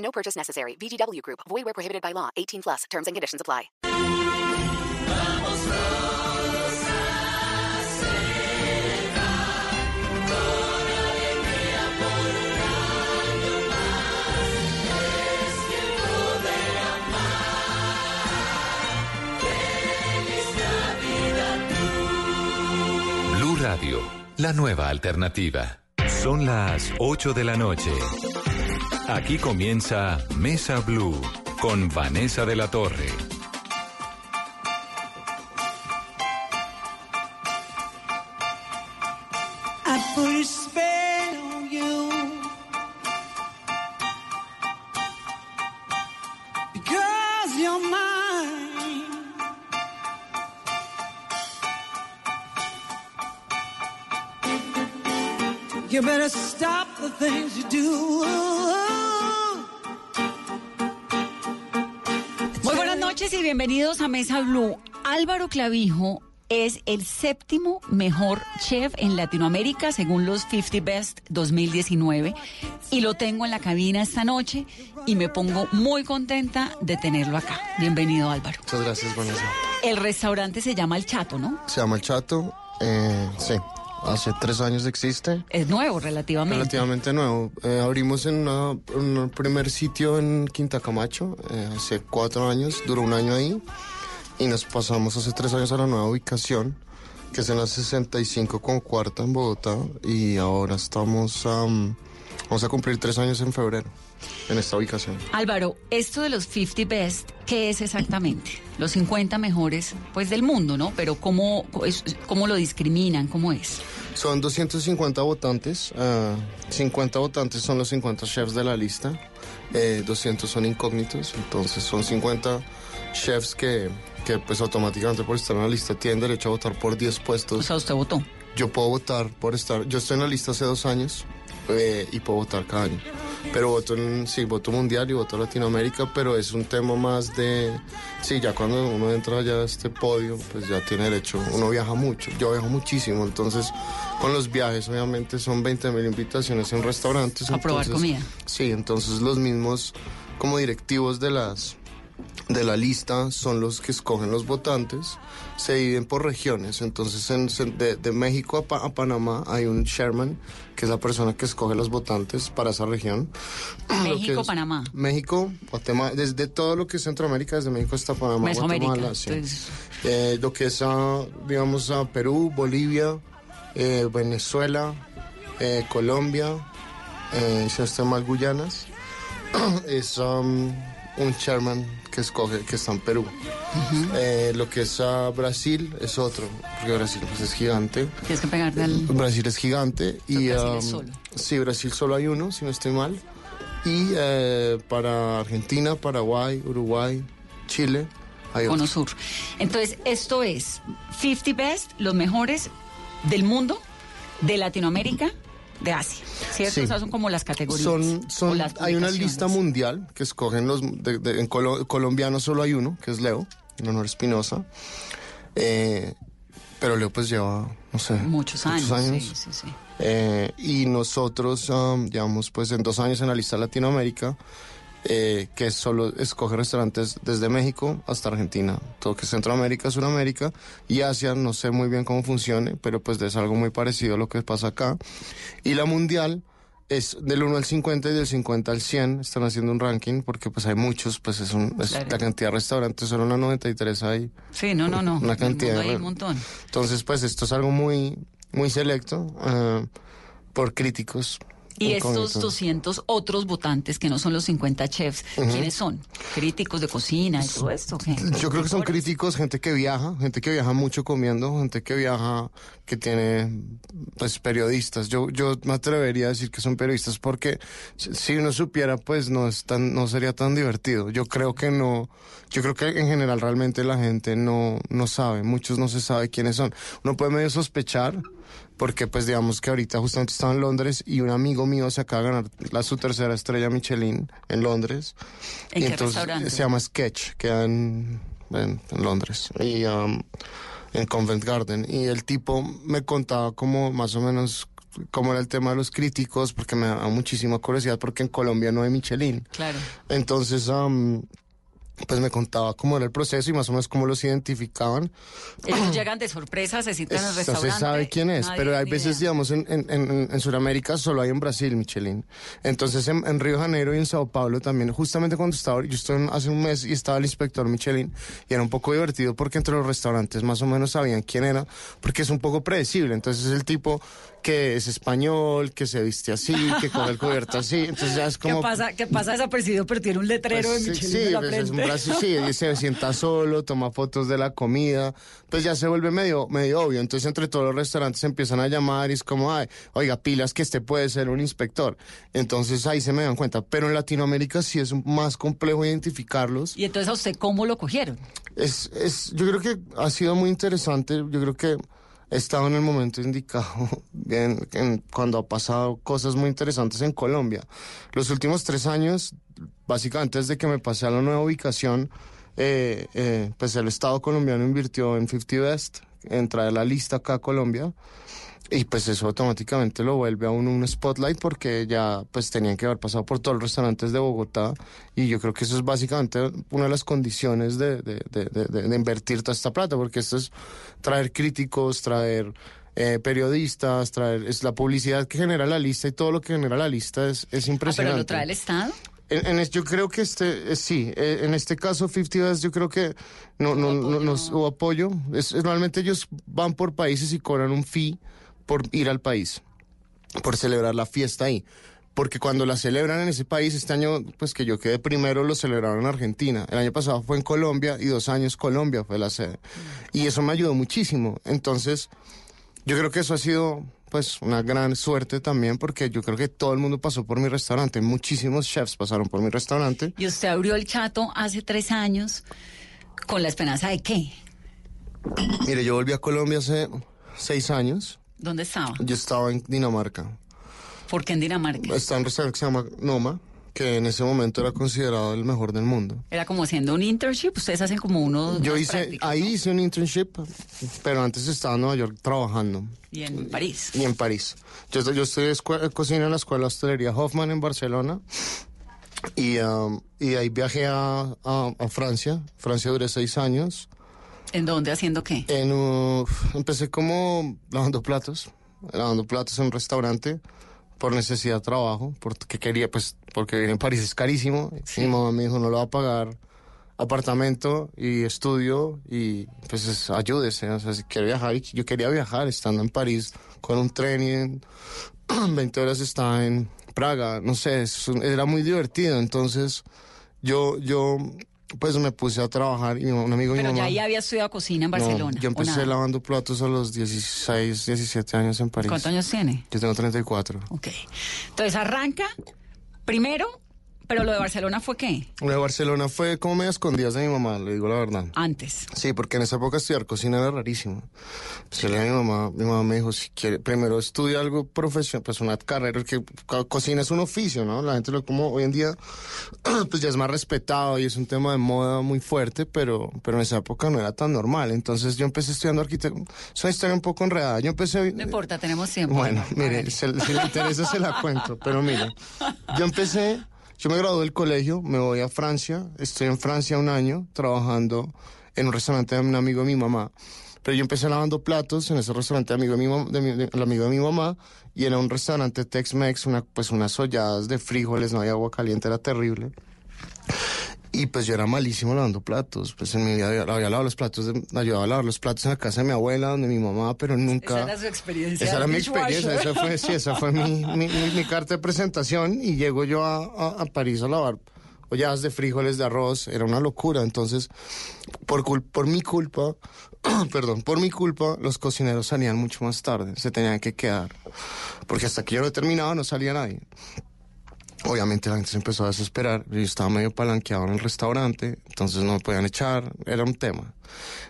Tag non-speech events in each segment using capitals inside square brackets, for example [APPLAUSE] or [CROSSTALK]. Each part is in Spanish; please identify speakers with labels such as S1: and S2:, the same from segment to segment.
S1: No purchase necessary. VGW Group. Void where prohibited by law. 18 plus. Terms and conditions apply.
S2: Blue Radio, la nueva alternativa. Son las 8 de la noche. Aquí comienza Mesa Blue con Vanessa de la Torre.
S3: You better stop the things you do.
S4: Muy buenas noches y bienvenidos a Mesa Blue. Álvaro Clavijo es el séptimo mejor chef en Latinoamérica según los 50 Best 2019 y lo tengo en la cabina esta noche y me pongo muy contenta de tenerlo acá. Bienvenido Álvaro.
S5: Muchas gracias, Vanessa.
S4: El restaurante se llama El Chato, ¿no?
S5: Se llama El Chato. eh, sí, hace tres años existe.
S4: Es nuevo relativamente.
S5: Relativamente nuevo. Eh, abrimos en una- un primer sitio en Quinta Camacho eh, hace cuatro años. Duró un año ahí. Y nos pasamos hace tres años a la nueva ubicación, que es en la 65 con cuarta en Bogotá. Y ahora estamos... am, vamos a cumplir tres años en febrero en esta ubicación.
S4: Álvaro, esto de los 50 Best, ¿qué es exactamente? Los 50 mejores pues del mundo, ¿no? Pero ¿cómo, cómo lo discriminan? ¿Cómo es?
S5: Son 250 votantes. ah, 50 votantes son los 50 chefs de la lista. eh, 200 son incógnitos. Entonces son 50 chefs que, que pues automáticamente por estar en la lista tienen derecho a votar por 10
S4: O
S5: puestos.
S4: sea, usted votó.
S5: Yo puedo votar por estar... Yo estoy en la lista hace dos años eh, y puedo votar cada año. Pero voto en... Sí, voto mundial y voto Latinoamérica, pero es un tema más de... Sí, ya cuando uno entra ya a este podio, pues ya tiene derecho. Uno viaja mucho. Yo viajo muchísimo, entonces con los viajes obviamente son 20 mil invitaciones en restaurantes.
S4: A probar
S5: entonces-
S4: comida.
S5: Sí, entonces los mismos como directivos de las de la lista son los que escogen los votantes, se dividen por regiones, entonces en- de, de México a, Pa- a Panamá hay un chairman, que es la persona que escoge los votantes para esa región.
S4: México,
S5: es-
S4: Panamá.
S5: México, Guatemala, desde todo lo que es Centroamérica, desde México hasta Panamá,
S4: Mesoamérica.
S5: Guatemala, sí.
S4: Entonces,
S5: Eh, lo que es, ah, digamos, a Perú, Bolivia, eh, Venezuela, eh, Colombia, eh, si no Guyanas, es um, un chairman que escoge, que está en Perú. Eh, lo que es ah, Brasil es otro, porque Brasil pues, es gigante.
S4: tienes que pegarte al...
S5: Brasil es gigante y
S4: Brasil es
S5: um,
S4: solo.
S5: sí, Brasil solo hay uno, si no estoy mal. Y eh, para Argentina, Paraguay, Uruguay, Chile, hay otro.
S4: Cono Sur. Entonces, esto es 50 Best, los mejores del mundo, de Latinoamérica, de Asia. ¿Cierto?
S5: Sí.
S4: O sea, son como las categorías.
S5: Son,
S4: o
S5: son,
S4: las
S5: hay una lista mundial que escogen los. de- de- en colo- colombiano solo hay uno, que es Leo, en honor a Espinosa. Eh, pero Leo, pues lleva, no sé.
S4: Muchos años. Sí, sí, sí.
S5: Eh, y nosotros um, llevamos, pues, en dos años en la lista Latinoamérica, eh, que solo escoge restaurantes desde México hasta Argentina. Todo que es Centroamérica, Sudamérica y Asia, no sé muy bien cómo funcione, pero pues es algo muy parecido a lo que pasa acá. Y la mundial es del 1 al 50 y del 50 al 100. Están haciendo un ranking porque pues hay muchos, pues es, un, es
S4: Claro.
S5: la cantidad de restaurantes, solo en la 93 hay.
S4: Sí, no, no, no.
S5: Una cantidad
S4: hay un montón.
S5: Entonces pues esto es algo muy, muy selecto eh, por críticos.
S4: Y estos
S5: incógnito.
S4: 200 otros votantes que no son los 50 chefs, ¿quiénes son? ¿Críticos de cocina y todo esto? qué?
S5: Yo creo que son críticos, gente que viaja, gente que viaja mucho comiendo, gente que viaja, que tiene, pues, periodistas. Yo, yo me atrevería a decir que son periodistas porque si si uno supiera, pues, no es tan, no sería tan divertido. Yo creo que no, yo creo que en general realmente la gente no, no sabe, muchos no se sabe quiénes son. Uno puede medio sospechar, porque pues digamos que ahorita justamente estaba en Londres y un amigo mío se acaba de ganar la, su tercera estrella Michelin en Londres.
S4: ¿En
S5: y
S4: qué
S5: entonces
S4: restaurante?
S5: se llama Sketch, queda en, en, en Londres y um, en Covent Garden. Y el tipo me contaba como más o menos cómo era el tema de los críticos, porque me da muchísima curiosidad, porque en Colombia no hay Michelin.
S4: Claro.
S5: Entonces, um, pues me contaba cómo era el proceso y más o menos cómo los identificaban.
S4: Ellos [CLEARS THROAT] llegan de sorpresa, se en el
S5: Es- no
S4: restaurante.
S5: se sabe quién es,
S4: nadie
S5: pero hay veces,
S4: idea.
S5: digamos, en, en, en, en Sudamérica solo hay en Brasil Michelin. Entonces, en, en Río de Janeiro y en Sao Paulo también, justamente cuando estaba, yo estuve hace un mes y estaba el inspector Michelin, y era un poco divertido porque entre los restaurantes más o menos sabían quién era, porque es un poco predecible. Entonces, es el tipo que es español, que se viste así, que coge el cubierto así. Entonces, ya es
S4: ¿Qué
S5: como.
S4: pasa, ¿Qué pasa desapercibido, pero tiene un letrero
S5: Pues,
S4: de Michelin
S5: sí,
S4: en la
S5: pues, es un brazo, sí, y se sienta solo, toma fotos de la comida, pues ya se vuelve medio, medio obvio. Entonces entre todos los restaurantes empiezan a llamar y es como, ay, oiga, pilas que este puede ser un inspector. Entonces ahí se me dan cuenta. Pero en Latinoamérica sí es más complejo identificarlos.
S4: Y entonces, ¿a usted cómo lo cogieron?
S5: Es, es, yo creo que ha sido muy interesante. Yo creo que estado en el momento indicado [LAUGHS] bien, en- cuando ha pasado cosas muy interesantes en Colombia. Los últimos tres años, básicamente desde que me pasé a la nueva ubicación, eh, eh, pues el Estado colombiano invirtió en 50 Best, en traer la lista acá a Colombia. Y pues eso automáticamente lo vuelve a uno un spotlight porque ya pues tenían que haber pasado por todos los restaurantes de Bogotá y yo creo que eso es básicamente una de las condiciones de, de, de, de- de- de invertir toda esta plata porque esto es traer críticos, traer eh, periodistas, traer es la publicidad que genera la lista y todo lo que genera la lista es, es
S4: Ah, pero
S5: impresionante.
S4: lo trae el Estado.
S5: En, en yo creo que este, eh, sí, eh, en este caso 50 Best yo creo que no, no, no, nos hubo apoyo. Es, es- normalmente ellos van por países y cobran un fee por ir al país, por celebrar la fiesta ahí. Porque cuando la celebran en ese país, este año, pues que yo quedé primero, lo celebraron en Argentina. El año pasado fue en Colombia y dos años Colombia fue la sede. Y eso me ayudó muchísimo. Entonces, yo creo que eso ha sido pues una gran suerte también porque yo creo que todo el mundo pasó por mi restaurante, muchísimos chefs pasaron por mi restaurante.
S4: Y usted abrió el chato hace tres años con la esperanza de qué?
S5: Mire, yo volví a Colombia hace seis años,
S4: ¿Dónde estaba?
S5: yo estaba en Dinamarca,
S4: ¿Por qué en Dinamarca?
S5: estaba en un restaurante que se llama Noma, que en ese momento era considerado el mejor del mundo.
S4: Era como haciendo un internship. Ustedes hacen como uno.
S5: Yo hice, ahí
S4: ¿no?
S5: hice un internship, pero antes estaba en Nueva York trabajando.
S4: Y en París.
S5: y en París. Yo, yo estudié cocina en la Escuela de Hostelería Hoffman en Barcelona y, um, y ahí viajé a, a- a Francia. Francia duré seis años.
S4: ¿En dónde? ¿Haciendo qué?
S5: En, uh, empecé como lavando platos, lavando platos en un restaurante por necesidad de trabajo, porque quería, pues, porque vivir en París es carísimo. Mi mamá me dijo, no lo va a pagar apartamento y estudio y pues es- ayúdese, o sea, si quiere viajar, yo quería viajar estando en París con un tren y en [CLEARS THROAT] 20 horas estaba en Praga, no sé, es era muy divertido, entonces yo, yo pues me puse a trabajar y un amigo de mi
S4: Pero ya
S5: mamá...
S4: ahí había estudiado cocina en
S5: No,
S4: Barcelona.
S5: yo
S4: ¿o
S5: empecé lavando platos a los 16, 17 años en París.
S4: ¿Cuántos años tiene?
S5: Yo tengo 34.
S4: Ok. Entonces arranca primero, pero lo de Barcelona fue qué?
S5: Lo de Barcelona fue como medio escondidas de mi mamá, le digo la verdad.
S4: Antes.
S5: Sí, porque en esa época estudiar cocina era rarísimo. Pues dije a mi mamá, mi mamá me dijo, si quiere, primero estudia algo profesional, pues una carrera, que co- cocina es un oficio, ¿no? La gente lo como hoy en día, [CLEARS THROAT] pues ya es más respetado y es un tema de moda muy fuerte, pero, pero en esa época no era tan normal. Entonces yo empecé estudiando arquitectura, es una historia un poco enredada. Yo empecé...
S4: No importa, tenemos tiempo.
S5: Bueno, mire, se- si le interesa se la cuento, pero mire, yo empecé, yo me gradué del colegio, me voy a Francia, estoy en Francia un año trabajando en un restaurante de un amigo de mi mamá, pero yo empecé lavando platos en ese restaurante amigo de mi, amigo de mi mamá y era un restaurante Tex-Mex, una, pues unas olladas de frijoles, no había agua caliente, era terrible. Y pues yo era malísimo lavando platos. Pues en mi vida había, había lavado los platos, de- ayudaba a lavar los platos en la casa de mi abuela, donde mi mamá, pero nunca.
S4: Esa era su experiencia
S5: Esa era mi experiencia, esa fue, sí, esa fue mi, mi, mi- mi carta de presentación. Y llego yo a, a- a París a lavar ollas de frijoles, de arroz, era una locura. Entonces, por, cul- por mi culpa, [CLEARS THROAT] perdón, por mi culpa, los cocineros salían mucho más tarde, se tenían que quedar. Porque hasta que yo no terminaba no salía nadie. Obviamente la gente se empezó a desesperar. Yo estaba medio palanqueado en el restaurante, entonces no me podían echar, era un tema.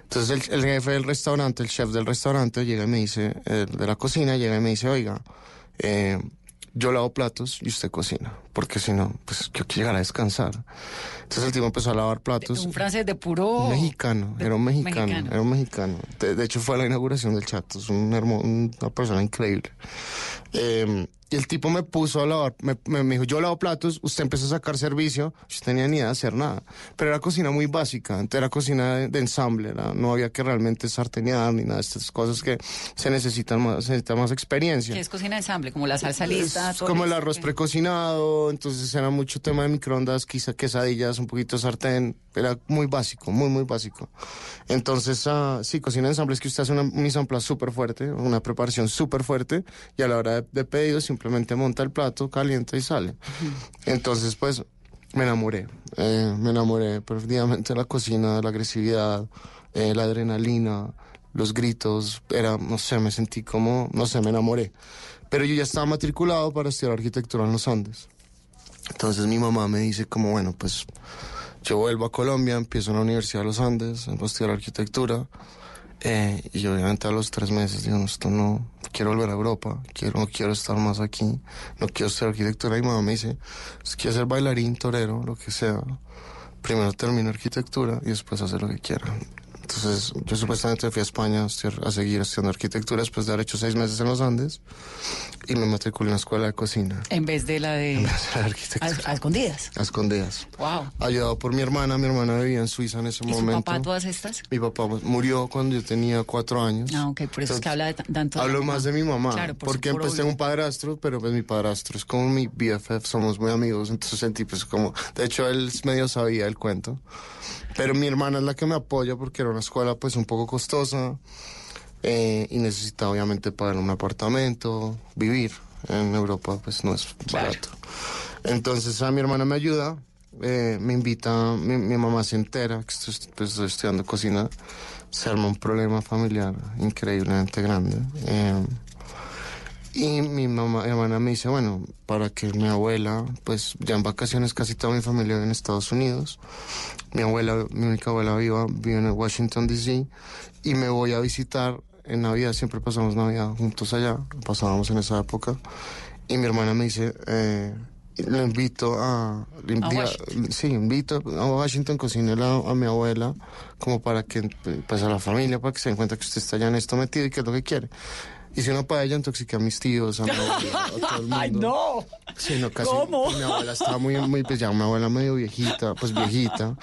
S5: Entonces el, el jefe del restaurante, el chef del restaurante, llega y me dice, eh, de la cocina, llega y me dice, oiga, eh, yo lavo platos y usted cocina, porque si no, pues yo quiero llegar a descansar. Entonces el tipo empezó a lavar platos.
S4: Un francés de puro...
S5: Mexicano,
S4: de-
S5: era un mexicano,
S4: mexicano.
S5: era un mexicano. De, de hecho fue a la inauguración del Chato, es un hermo- una persona increíble. Eh, y el tipo me puso a lavar, me, me- me dijo, yo lavo platos, usted empezó a sacar servicio, yo no tenía ni idea de hacer nada. Pero era cocina muy básica, era cocina de, de ensamble, era- no había que realmente sartenear ni nada de estas cosas que se necesitan más, se necesita más experiencia.
S4: Que es cocina de ensamble, como la salsa lista.
S5: Es
S4: todo
S5: como el arroz
S4: que-
S5: precocinado, entonces era mucho tema de microondas, quizá quesadillas, un poquito de sartén, era muy básico, muy, muy básico. Entonces, ah, sí, cocina de ensamble es que usted hace una mise en place súper fuerte, una preparación súper fuerte, y a la hora de, de pedido simplemente monta el plato, calienta y sale. Entonces, pues, me enamoré, eh, me enamoré perdidamente de la cocina, de la agresividad, eh, la adrenalina, los gritos, era, no sé, me sentí como, no sé, me enamoré. Pero yo ya estaba matriculado para estudiar arquitectura en los Andes. Entonces mi mamá me dice como, bueno, pues yo vuelvo a Colombia, empiezo en la Universidad de los Andes, a estudiar arquitectura. Eh, y obviamente a los tres meses digo, no, esto no, quiero volver a Europa, quiero, no quiero estar más aquí, no quiero estudiar arquitectura. Y mi mamá me dice, si quieres ser bailarín, torero, lo que sea, primero termino arquitectura y después hacer lo que quiera. Entonces, yo supuestamente fui a España a, seguir estudiando arquitectura después de haber hecho seis meses en los Andes y me matriculé en una escuela de cocina.
S4: En vez de la de...
S5: A
S4: A,
S5: arquitectura.
S4: a escondidas.
S5: A escondidas.
S4: Wow.
S5: Ayudado por mi hermana, mi hermana vivía en Suiza en ese
S4: ¿Y
S5: momento.
S4: papá todas estas?
S5: Mi papá murió cuando yo tenía cuatro años.
S4: Ah, ok, por eso es que
S5: Entonces,
S4: habla de tanto de la
S5: Hablo
S4: mamá.
S5: más de mi mamá,
S4: Claro, por
S5: porque
S4: por
S5: pues tengo
S4: obvio.
S5: un padrastro, pero pues mi padrastro es como mi BFF, somos muy amigos, entonces sentí pues como, de hecho él medio sabía el cuento, pero mi hermana es la que me apoya porque era una escuela pues un poco costosa eh, y necesitaba obviamente pagar un apartamento, vivir en Europa pues no es
S4: Claro.
S5: barato. Entonces a mi hermana me ayuda, eh, me invita, mi, mi mamá se entera que estoy, pues, estoy estudiando cocina, se arma un problema familiar increíblemente grande. eh, y mi mamá, mi hermana me dice, bueno, para que mi abuela, pues ya en vacaciones casi toda mi familia vive en Estados Unidos. Mi abuela, mi única abuela viva, vive en Washington, D.C. Y me voy a visitar en Navidad, siempre pasamos Navidad juntos allá, pasábamos en esa época. Y mi hermana me dice, eh, le invito a... le
S4: A
S5: invito-
S4: Washington.
S5: sí, invito a Washington, cocínela a, a mi abuela, como para que, pues a la familia, para que se den cuenta que usted está ya en esto metido y que es lo que quiere. Hice una paella, intoxiqué a mis tíos, a mi abuela, a [LAUGHS] todo el mundo.
S4: ¡Ay, no!
S5: Sí, no, casi.
S4: ¿Cómo?
S5: Mi abuela estaba muy, muy, pues ya, mi abuela medio viejita, pues viejita.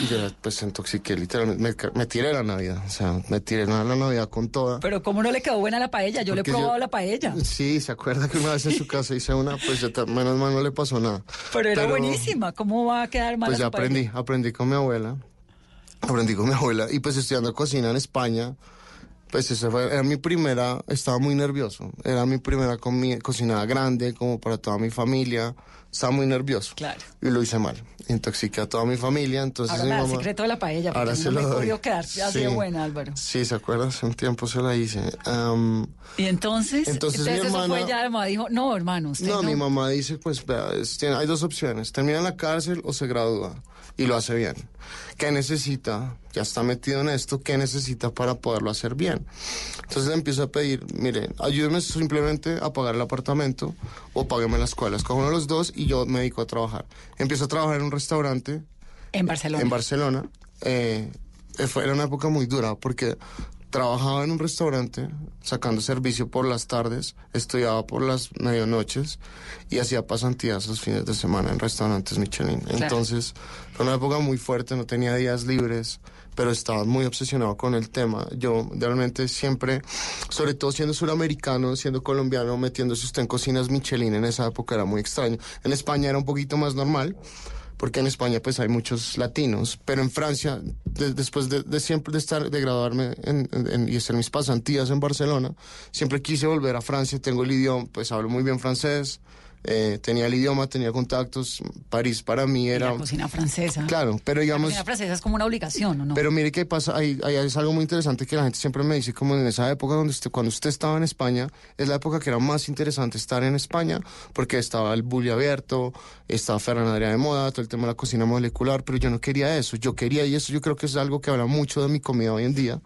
S5: Y yo, pues, intoxiqué, literalmente. Me, me tiré la Navidad, o sea, me tiré la, la Navidad con toda.
S4: Pero ¿cómo no le quedó buena la paella? Yo le he
S5: Porque
S4: probado
S5: yo-
S4: la paella.
S5: Sí, se acuerda que una vez en su casa hice una, pues ya ta- menos mal no le pasó nada.
S4: Pero era buenísima. ¿Cómo va a quedar mal
S5: Pues ya
S4: su paella?
S5: aprendí, aprendí con mi abuela. Aprendí con mi abuela. Y pues estudiando cocina en España, pues esa fue, era mi primera, estaba muy nervioso. Era mi primera comi- cocinada grande, como para toda mi familia. Estaba muy nervioso.
S4: Claro.
S5: Y lo hice mal. Intoxiqué a toda mi familia, entonces
S4: Ahora
S5: mi
S4: da el
S5: mamá-
S4: secreto de la paella,
S5: Ahora se
S4: me
S5: lo doy.
S4: podido quedar así de buena, Álvaro.
S5: Sí, ¿se acuerda? Hace un tiempo se la hice. Am,
S4: Y entonces,
S5: Entonces mi
S4: eso
S5: hermana-
S4: fue ya, la mamá dijo, no, hermano, usted
S5: no,
S4: no.
S5: mi mamá dice, pues, vea, es- tiene- hay dos opciones. Termina en la cárcel o se gradúa. Y lo hace bien. ¿Qué necesita? Ya está metido en esto. ¿Qué necesita para poderlo hacer bien? Entonces le empiezo a pedir, mire, ayúdeme simplemente a pagar el apartamento o págueme la escuela. Escojo uno de los dos y yo me dedico a trabajar. Empiezo a trabajar en un restaurante
S4: En Barcelona.
S5: en Barcelona. Eh, eh, fue, era una época muy dura porque trabajaba en un restaurante sacando servicio por las tardes, estudiaba por las medianoches y hacía pasantías los fines de semana en restaurantes Michelin. Entonces fue una época muy fuerte, no tenía días libres, pero estaba muy obsesionado con el tema. Yo realmente siempre, sobre todo siendo suramericano, siendo colombiano, metiéndose usted en cocinas Michelin en esa época era muy extraño. En España era un poquito más normal porque en España pues hay muchos latinos, pero en Francia, de- después de, siempre de estar, de graduarme en- y hacer mis pasantías en Barcelona, siempre quise volver a Francia, tengo el idioma, pues hablo muy bien francés, eh, tenía el idioma, tenía contactos, París para mí
S4: Y
S5: era...
S4: La cocina francesa.
S5: Claro, pero
S4: La
S5: digamos...
S4: cocina francesa es como una obligación, ¿o no?
S5: Pero mire qué pasa, ahí, ahí es algo muy interesante que la gente siempre me dice, como en esa época donde usted, cuando usted estaba en España, es la época que era más interesante estar en España, porque estaba el bully abierto, estaba Ferran Adrià de moda, todo el tema de la cocina molecular, pero yo no quería eso, yo quería, y eso yo creo que es algo que habla mucho de mi comida hoy en día,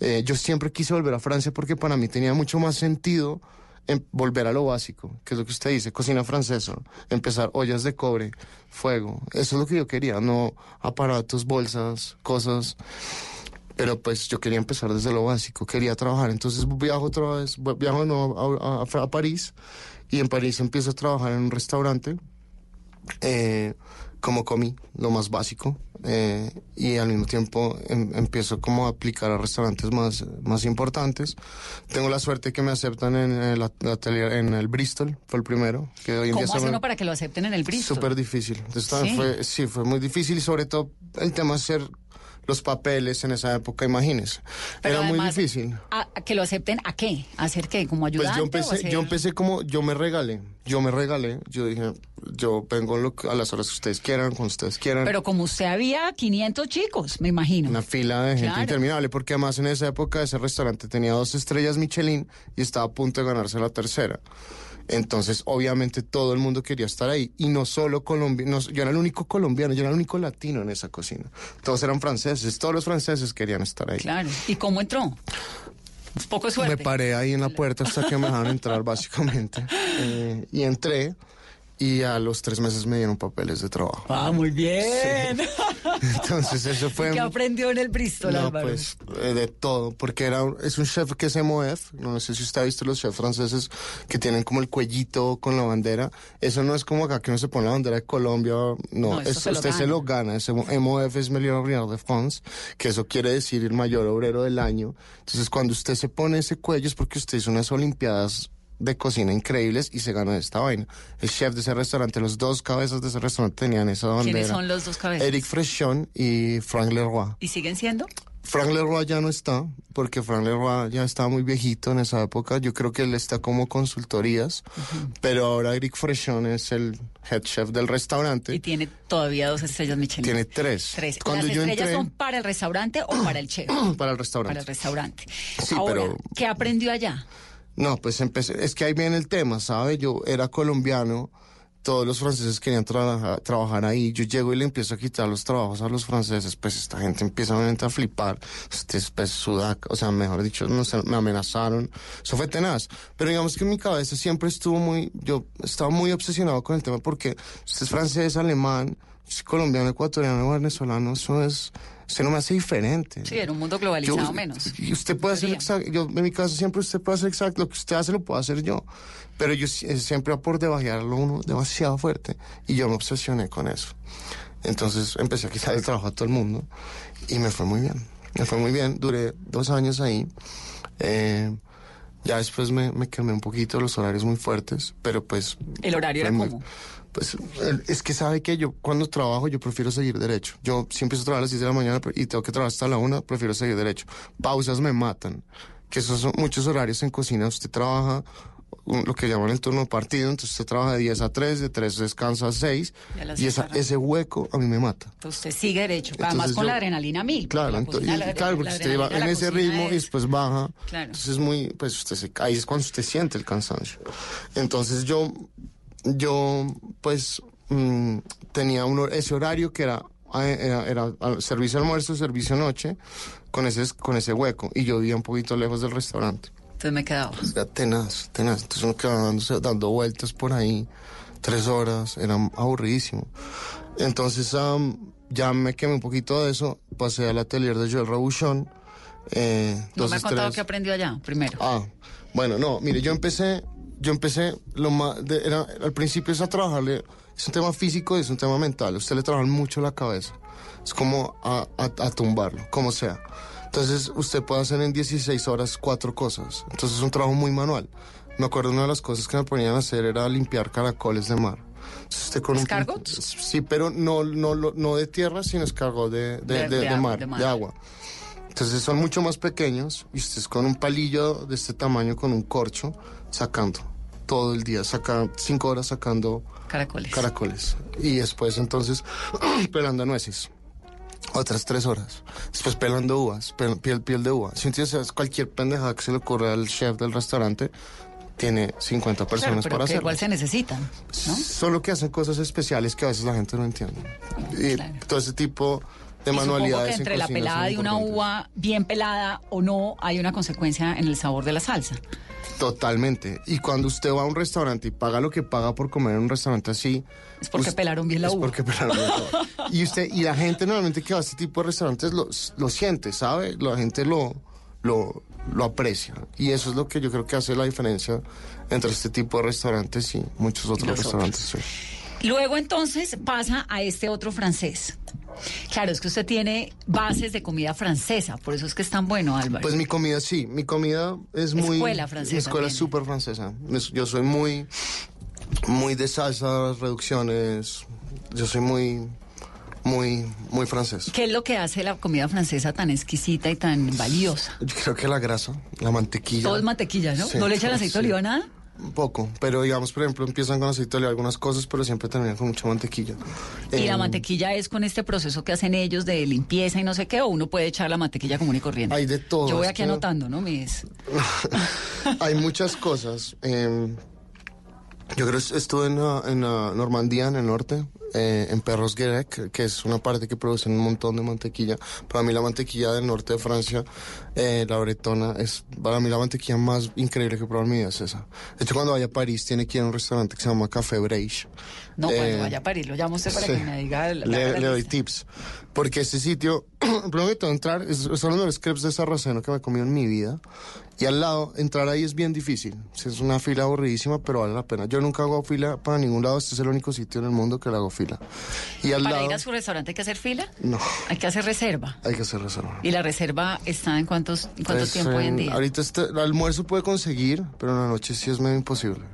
S5: eh, yo siempre quise volver a Francia porque para mí tenía mucho más sentido en volver a lo básico, que es lo que usted dice, cocina francesa, empezar ollas de cobre, fuego, eso es lo que yo quería, no aparatos, bolsas, cosas. Pero pues yo quería empezar desde lo básico, quería trabajar. Entonces viajo otra vez, viajo de a- a París y en París empiezo a trabajar en un restaurante eh, como comí, lo más básico, eh, y al mismo tiempo em- empiezo como a aplicar a restaurantes más, más importantes. Tengo la suerte que me aceptan en el, at- atelier- en el Bristol, fue el primero, que hoy en
S4: ¿Cómo
S5: día me-
S4: para que lo acepten en el Bristol?
S5: Súper difícil. Entonces,
S4: Sí.
S5: Fue, sí, fue muy difícil y sobre todo el tema de hacer los papeles en esa época, imagínese.
S4: Pero
S5: Era muy difícil.
S4: ¿a- a ¿Que lo acepten a qué? ¿A hacer qué? ¿Como
S5: Pues
S4: ayudante?
S5: yo empecé,
S4: hacer-
S5: yo empecé como, yo me regalé, yo me regalé, yo dije, yo vengo lo que- a las horas que ustedes quieran, cuando ustedes quieran.
S4: Pero como usted había 500 chicos, me imagino.
S5: Una fila de gente
S4: Claro.
S5: interminable, porque además en esa época ese restaurante tenía dos estrellas Michelin y estaba a punto de ganarse la tercera. Entonces, obviamente, todo el mundo quería estar ahí. Y no solo colombianos, yo era el único colombiano, yo era el único latino en esa cocina. Todos eran franceses, todos los franceses querían estar ahí.
S4: Claro. ¿Y cómo entró? Poco suerte.
S5: Me paré ahí en la puerta hasta que me dejaron entrar, básicamente. [LAUGHS] Eh, y entré, y a los tres meses me dieron papeles de trabajo.
S4: Ah, muy bien. [LAUGHS]
S5: Entonces, eso fue.
S4: ¿Qué aprendió en el Bristol,
S5: No,
S4: Álvaro?
S5: pues eh, de todo, porque era un- es un chef que es MOF, no sé si usted ha visto los chefs franceses que tienen como el cuellito con la bandera, eso no es como acá que uno se pone la bandera de Colombia, no,
S4: No,
S5: es-
S4: se lo
S5: usted se
S4: gana.
S5: lo gana, ese MOF es Meilleur Ouvrier de France, que eso quiere decir el mayor obrero del año, entonces cuando usted se pone ese cuello es porque usted hizo unas olimpiadas de cocina increíbles y se ganó esta vaina. El chef de ese restaurante, los dos cabezas de ese restaurante tenían esa bandera.
S4: ¿Quiénes son los dos cabezas?
S5: Eric Frechon y Frank Leroy.
S4: ¿Y siguen siendo?
S5: Frank Leroy ya no está, porque Frank Leroy ya estaba muy viejito en esa época. Yo creo que él está como consultorías, pero ahora Eric Frechon es el head chef del restaurante.
S4: Y tiene todavía dos estrellas Michelin.
S5: Tiene tres.
S4: Tres.
S5: Cuando
S4: ¿Las
S5: yo
S4: estrellas
S5: entré
S4: son para el restaurante o para el chef? [CLEARS THROAT]
S5: para el restaurante.
S4: para el restaurante.
S5: Sí,
S4: Ahora,
S5: pero-
S4: ¿qué aprendió allá?
S5: No, pues empecé, es que ahí viene el tema, ¿sabe? Yo era colombiano, todos los franceses querían trabajar, trabajar ahí, yo llego y le empiezo a quitar los trabajos a los franceses, pues esta gente empieza a flipar, este es pues, sudaca, o sea, mejor dicho, me amenazaron, eso fue tenaz, pero digamos que en mi cabeza siempre estuvo muy, yo estaba muy obsesionado con el tema porque usted es francés, alemán, es colombiano, ecuatoriano, venezolano, eso es, usted no me hace diferente.
S4: Sí, en un mundo globalizado
S5: Yo-
S4: menos.
S5: Y usted puede hacer exacto, yo en mi caso siempre usted puede hacer exacto, lo que usted hace lo puedo hacer yo. Pero yo eh, siempre por debajearlo uno demasiado fuerte y yo me obsesioné con eso. Entonces empecé a quitar el trabajo a todo el mundo y me fue muy bien. Me fue muy bien, duré dos años ahí. Eh, ya después me, me quemé un poquito, los horarios muy fuertes, pero pues...
S4: ¿El horario era
S5: muy-
S4: cómo?
S5: Pues es que sabe que yo cuando trabajo yo prefiero seguir derecho. Yo si empiezo a trabajar a las 10 de la mañana y tengo que trabajar hasta la 1, prefiero seguir derecho. Pausas me matan. Que esos son muchos horarios en cocina. Usted trabaja lo que llaman el turno partido, entonces usted trabaja de 10 a 3, de 3 descansa a 6
S4: Y
S5: y esa- ese hueco a mí me mata.
S4: Entonces usted sigue derecho, además
S5: Entonces
S4: con
S5: yo-
S4: la adrenalina mil.
S5: Claro,
S4: la
S5: ento-
S4: cocina,
S5: y-
S4: la-
S5: claro,
S4: la
S5: porque usted va en ese ritmo y
S4: es-
S5: después baja.
S4: Claro.
S5: Entonces es muy, pues usted se, ahí es cuando usted siente el cansancio. Entonces yo, yo, pues mm, tenía un, ese horario que era, era, era al- servicio almuerzo, servicio noche, con ese, con ese hueco. Y yo vivía un poquito lejos del restaurante.
S4: Entonces me quedaba.
S5: Era tenaz, tenaz. Entonces uno quedaba dándose- dando vueltas por ahí, tres horas, era aburridísimo. Entonces am, ya me quemé un poquito de eso, pasé al atelier de Joel Rabuchon. Eh,
S4: No me ha contado que aprendió allá, primero.
S5: Ah, bueno, no, mire, yo empecé, yo empecé, lo más, de- era, al principio es a trabajarle, es un tema físico y es un tema mental, usted le trabaja mucho la cabeza, es como a, a, a tumbarlo, como sea. Entonces usted puede hacer en 16 horas cuatro cosas, entonces es un trabajo muy manual. Me acuerdo una de las cosas que me ponían a hacer era limpiar caracoles de mar. Usted con un- sí, pero no, no, no de tierra, sino escargot de, de,
S4: De-
S5: de mar.
S4: de
S5: agua. Entonces son mucho más pequeños y usted es con un palillo de este tamaño, con un corcho, sacando todo el día, saca cinco horas sacando
S4: Caracoles.
S5: caracoles. Y después entonces [CLEARS THROAT] pelando nueces. Otras tres horas. Después pelando uvas, pel- piel, piel de uva. Si entiendes, cualquier pendejada que se le ocurra al chef del restaurante, tiene 50
S4: Claro,
S5: personas
S4: pero
S5: para hacerlo.
S4: igual se necesitan, ¿no?
S5: Solo que hacen cosas especiales que a veces la gente no entiende. Y
S4: Claro.
S5: todo ese tipo de manualidades.
S4: que entre la pelada de una uva bien pelada o no hay una consecuencia en el sabor de la salsa.
S5: Totalmente. Y cuando usted va a un restaurante y paga lo que paga por comer en un restaurante así.
S4: Es porque pelaron bien la
S5: es
S4: uva.
S5: porque pelaron bien la uva. [LAUGHS] Y usted, y la gente normalmente que va a este tipo de restaurantes lo, lo siente, ¿sabe? La gente lo, lo, lo aprecia. Y eso es lo que yo creo que hace la diferencia entre este tipo de restaurantes y muchos otros
S4: los
S5: restaurantes. sí.
S4: Luego entonces pasa a este otro francés. Claro, es que usted tiene bases de comida francesa, por eso es que es tan bueno, Álvaro.
S5: Pues mi comida sí, mi comida es muy...
S4: Escuela francesa
S5: Mi escuela es súper francesa. Es- Yo soy muy, muy de salsas, reducciones. Yo soy muy, muy, muy francés.
S4: ¿Qué es lo que hace la comida francesa tan exquisita y tan valiosa?
S5: Yo creo que la grasa, la mantequilla.
S4: Todo es mantequilla, ¿no?
S5: Sí,
S4: ¿No le echan aceite
S5: sí.
S4: de oliva nada?
S5: Un poco, pero digamos, por ejemplo, empiezan con aceite de oliva algunas cosas, pero siempre terminan con mucha mantequilla.
S4: Y la
S5: Em,
S4: mantequilla es con este proceso que hacen ellos de limpieza y no sé qué, o uno puede echar la mantequilla común y corriente.
S5: Hay de todo,
S4: Yo voy aquí
S5: que-
S4: anotando, ¿no? Mis... [LAUGHS]
S5: Hay muchas cosas. em, yo creo que estuve en, ah, en, ah, Normandía, en el norte, eh, en Perros Guirec, que es una parte que producen un montón de mantequilla. Para mí la mantequilla del norte de Francia, eh, la bretona, es para mí la mantequilla más increíble que he probado en mi vida es esa. De hecho, cuando vaya a París, tiene que ir a un restaurante que se llama Café Breich.
S4: No, cuando
S5: Eh,
S4: vaya a París, lo llamo usted para
S5: Sí.
S4: que me diga... la-
S5: le,
S4: la
S5: le doy tips. Porque este sitio, [CLEARS THROAT] primero que todo, entrar, es, son los mejores crepes de sarraceno que me he comido en mi vida. Y al lado, entrar ahí es bien difícil. Es una fila aburridísima, pero vale la pena. Yo nunca hago fila para ningún lado. Este es el único sitio en el mundo que le hago fila. Y al
S4: ¿Para
S5: lado,
S4: ir a su restaurante hay que hacer fila?
S5: no,
S4: Hay que hacer reserva.
S5: hay que hacer reserva.
S4: ¿Y la reserva está en cuántos, en cuánto
S5: Pues,
S4: tiempo hoy en
S5: en-
S4: día?
S5: Ahorita este, el almuerzo puede conseguir, pero en la noche sí es medio imposible.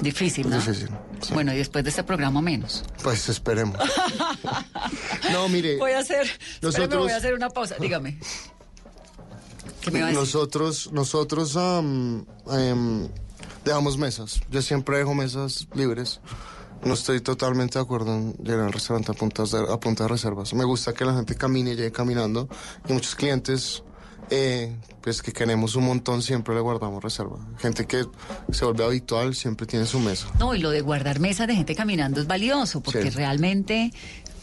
S4: Difícil, ¿no?
S5: Difícil, sí.
S4: Bueno, y después de este programa menos.
S5: Pues esperemos. [LAUGHS] no, mire.
S4: Voy a hacer,
S5: Nosotros-
S4: voy a hacer una pausa. Dígame. ¿Qué me iba a decir?
S5: Nosotros, nosotros em, dejamos mesas. Yo siempre dejo mesas libres. No estoy totalmente de acuerdo en llegar al restaurante a, puntas de, a punta de reservas. Me gusta que la gente camine y llegue caminando. Y muchos clientes, eh, pues que queremos un montón, siempre le guardamos reserva. Gente que se vuelve habitual, siempre tiene su mesa.
S4: No, y lo de guardar mesas de gente caminando es valioso, porque
S5: Sí.
S4: realmente,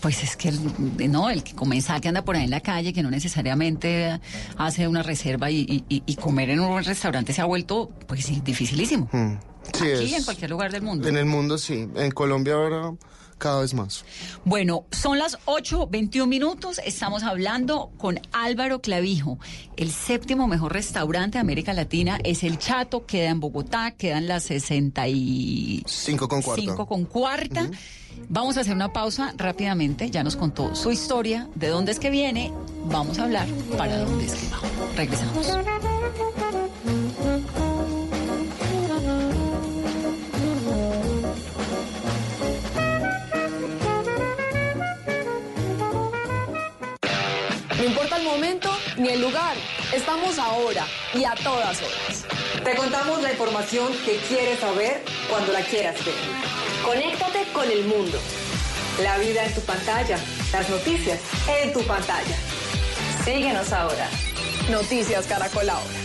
S4: pues es que el, no, el que comensal que anda por ahí en la calle, que no necesariamente hace una reserva y, y- y- comer en un restaurante se ha vuelto, pues dificilísimo.
S5: Mm. Sí,
S4: Aquí
S5: es-
S4: en cualquier lugar del mundo.
S5: En el mundo sí. En Colombia ahora cada vez más.
S4: Bueno, son las 8.21 minutos. Estamos hablando con Álvaro Clavijo. El séptimo mejor restaurante de América Latina es El Chato. Queda en Bogotá. Quedan las 65
S5: Cinco con cuarta.
S4: con cuarta. Vamos a hacer una pausa rápidamente. Ya nos contó su historia, de dónde es que viene. Vamos a hablar para dónde es que va. Regresamos.
S6: Ni el lugar, estamos ahora y a todas horas.
S7: Te contamos la información que quieres saber cuando la quieras ver.
S6: Conéctate con el mundo.
S7: La vida en tu pantalla, las noticias en tu pantalla.
S6: Síguenos ahora. Noticias Caracol ahora.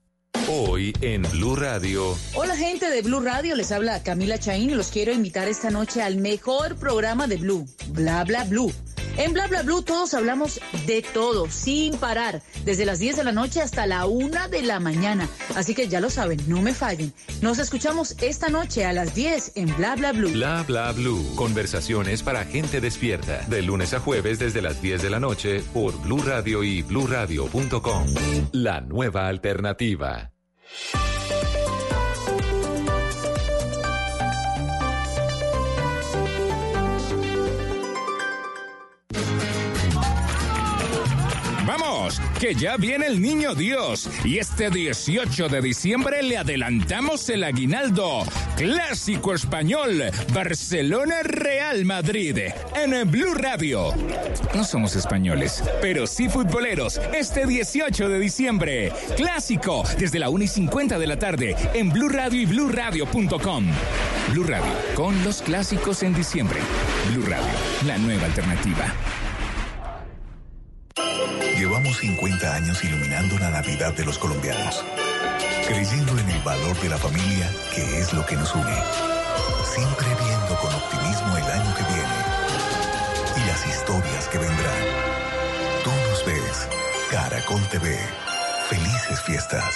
S2: Hoy en Blue Radio.
S8: Hola gente de Blue Radio, les habla Camila Chaín y los quiero invitar esta noche al mejor programa de Blue, Bla Bla Blue. En Bla Bla Blue todos hablamos de todo, sin parar, desde las 10 de la noche hasta la 1 de la mañana. Así que ya lo saben, no me fallen. Nos escuchamos esta noche a las 10 en Bla Bla Blue.
S2: Bla Bla Blue. Conversaciones para gente despierta. De lunes a jueves desde las 10 de la noche por Blue Radio y bluradio.com. La nueva alternativa.
S9: Que ya viene el niño Dios y este 18 de diciembre le adelantamos el aguinaldo. Clásico español, Barcelona Real Madrid, en Blue Radio. No somos españoles, pero sí futboleros, este 18 de diciembre. Clásico, desde la 1 y 50 de la tarde, en Blue Radio y BlueRadio.com. Blue Radio, con los clásicos en diciembre. Blue Radio, la nueva alternativa.
S10: Llevamos 50 años iluminando la Navidad de los colombianos, creyendo en el valor de la familia, que es lo que nos une. Siempre viendo con optimismo el año que viene y las historias que vendrán. Tú nos ves, Caracol TV. Felices fiestas.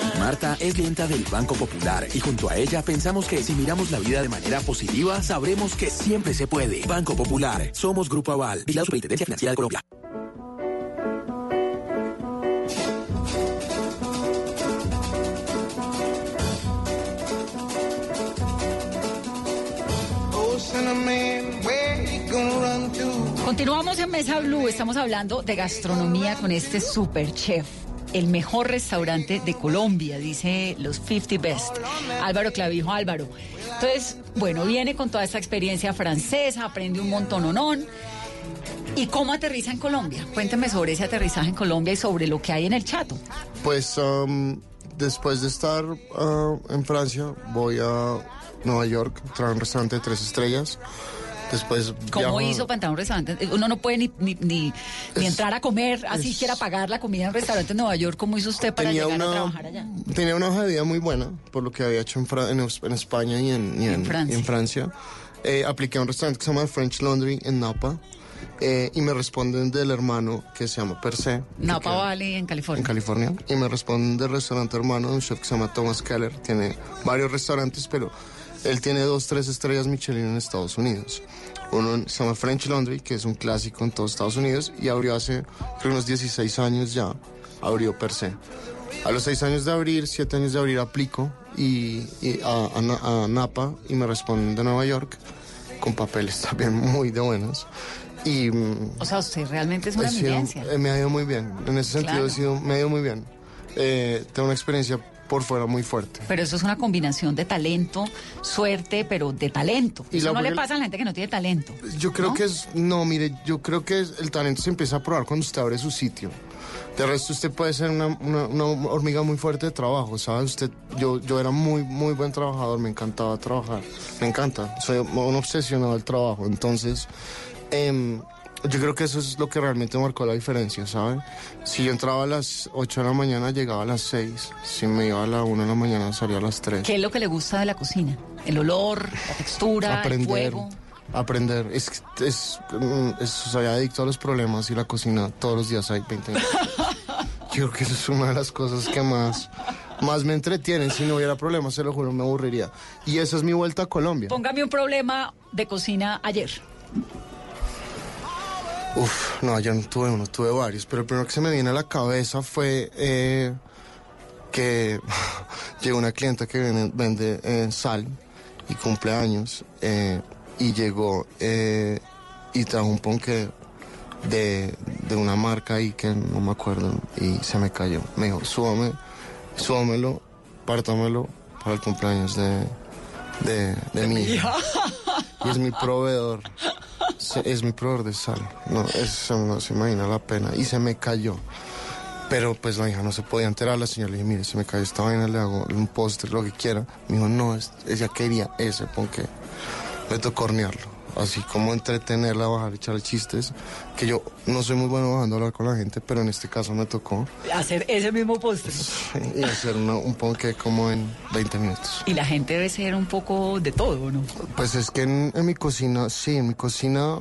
S11: Marta es clienta del Banco Popular y junto a ella pensamos que si miramos la vida de manera positiva, sabremos que siempre se puede. Banco Popular, somos Grupo Aval y la Superintendencia Financiera de Colombia.
S4: Continuamos en Mesa Blue, estamos hablando de gastronomía con este super chef. El mejor restaurante de Colombia, dice los 50 Best. Álvaro Clavijo Álvaro. Entonces, bueno, viene con toda esta experiencia francesa, aprende un montón onón. ¿Y cómo aterriza en Colombia? Cuéntame sobre ese aterrizaje en Colombia y sobre lo que hay en el chato.
S5: Pues um, después de estar uh, en Francia, voy a Nueva York, traer un restaurante de tres estrellas. Después
S4: ¿Cómo
S5: viajo-
S4: hizo para entrar a un restaurante? Uno no puede ni, ni, ni, ni entrar a comer, así quiera pagar la comida en un restaurante en Nueva York. ¿Cómo hizo usted para
S5: Tenía
S4: llegar a
S5: una-
S4: trabajar allá?
S5: Tenía una hoja de vida muy buena, por lo que había hecho en, Fra- en, en España y en, y en-
S4: Francia.
S5: y en Francia. Eh, apliqué a un restaurante que se llama French Laundry en Napa eh, y me responden del hermano que se llama Per Se. que
S4: Napa Valley, en California.
S5: En California. Y me responden del restaurante hermano de un chef que se llama Thomas Keller. Tiene varios restaurantes, pero él tiene dos, tres estrellas Michelin en Estados Unidos. Uno se llama French Laundry, que es un clásico en todos Estados Unidos, y abrió hace creo, unos 16 años ya, abrió per se. A los 6 años de abrir, 7 años de abrir, aplico y, y a, a Na- a Napa y me responden de Nueva York, con papeles [LAUGHS] también muy de buenos. Y, mm,
S4: O sea, usted realmente es una
S5: sido-
S4: eminencia.
S5: eh, me ha ido muy bien. En ese sentido,
S4: Claro.
S5: he sido, me ha ido muy bien. Eh, tengo una experiencia por fuera muy fuerte.
S4: Pero eso es una combinación de talento, suerte, pero de talento.
S5: Y
S4: eso no le pasa a la gente que no tiene talento.
S5: Yo creo
S4: ¿no?
S5: que es, no, mire, yo creo que es- el talento se empieza a probar cuando usted abre su sitio. De resto, usted puede ser una, una- una hormiga muy fuerte de trabajo, ¿sabe? Usted, yo, yo era muy, muy buen trabajador, me encantaba trabajar, me encanta, soy un obsesionado del trabajo, entonces, em, yo creo que eso es lo que realmente marcó la diferencia, ¿sabe? Si yo entraba a las 8 de la mañana, llegaba a las 6, si me iba a la 1 de la mañana, salía a las 3.
S4: ¿Qué es lo que le gusta de la cocina? El olor, la textura, el
S5: aprender,
S4: fuego.
S5: aprender. Es, es, mm, es- soy adicto a los problemas y la cocina todos los días hay 20 minutos. [LAUGHS] Yo creo que eso es una de las cosas que más más me entretienen. Si no hubiera problemas, se lo juro, me aburriría. Y esa es mi vuelta a Colombia.
S4: Póngame un problema de cocina ayer.
S5: Uf, no, yo no tuve uno, tuve varios, pero el primero que se me viene a la cabeza fue eh, que [LAUGHS] llegó una clienta que vende, eh, sal y cumpleaños eh, y llegó y trajo un ponque de, de una marca ahí que no me acuerdo y se me cayó. Me dijo, súbame, súbamelo, pártamelo para el cumpleaños de, de, de mi hija. [LAUGHS] Y es mi proveedor. Es mi proveedor de sal. No, eso no se imagina la pena. Y se me cayó. Pero pues la hija no se podía enterar. La señora le dije, mire, se me cayó esta vaina, le hago un póster, lo que quiera. Me dijo, no, es- ella quería ese, porque me tocó hornearlo. Así como entretenerla, bajar, echarle chistes. Que yo no soy muy bueno bajando a hablar con la gente, pero en este caso me tocó.
S4: Hacer ese mismo postre.
S5: Y hacer una- un ponque como en 20 minutos.
S4: Y la gente debe ser un poco de todo, ¿no?
S5: Pues es que en, en mi cocina, sí, en mi cocina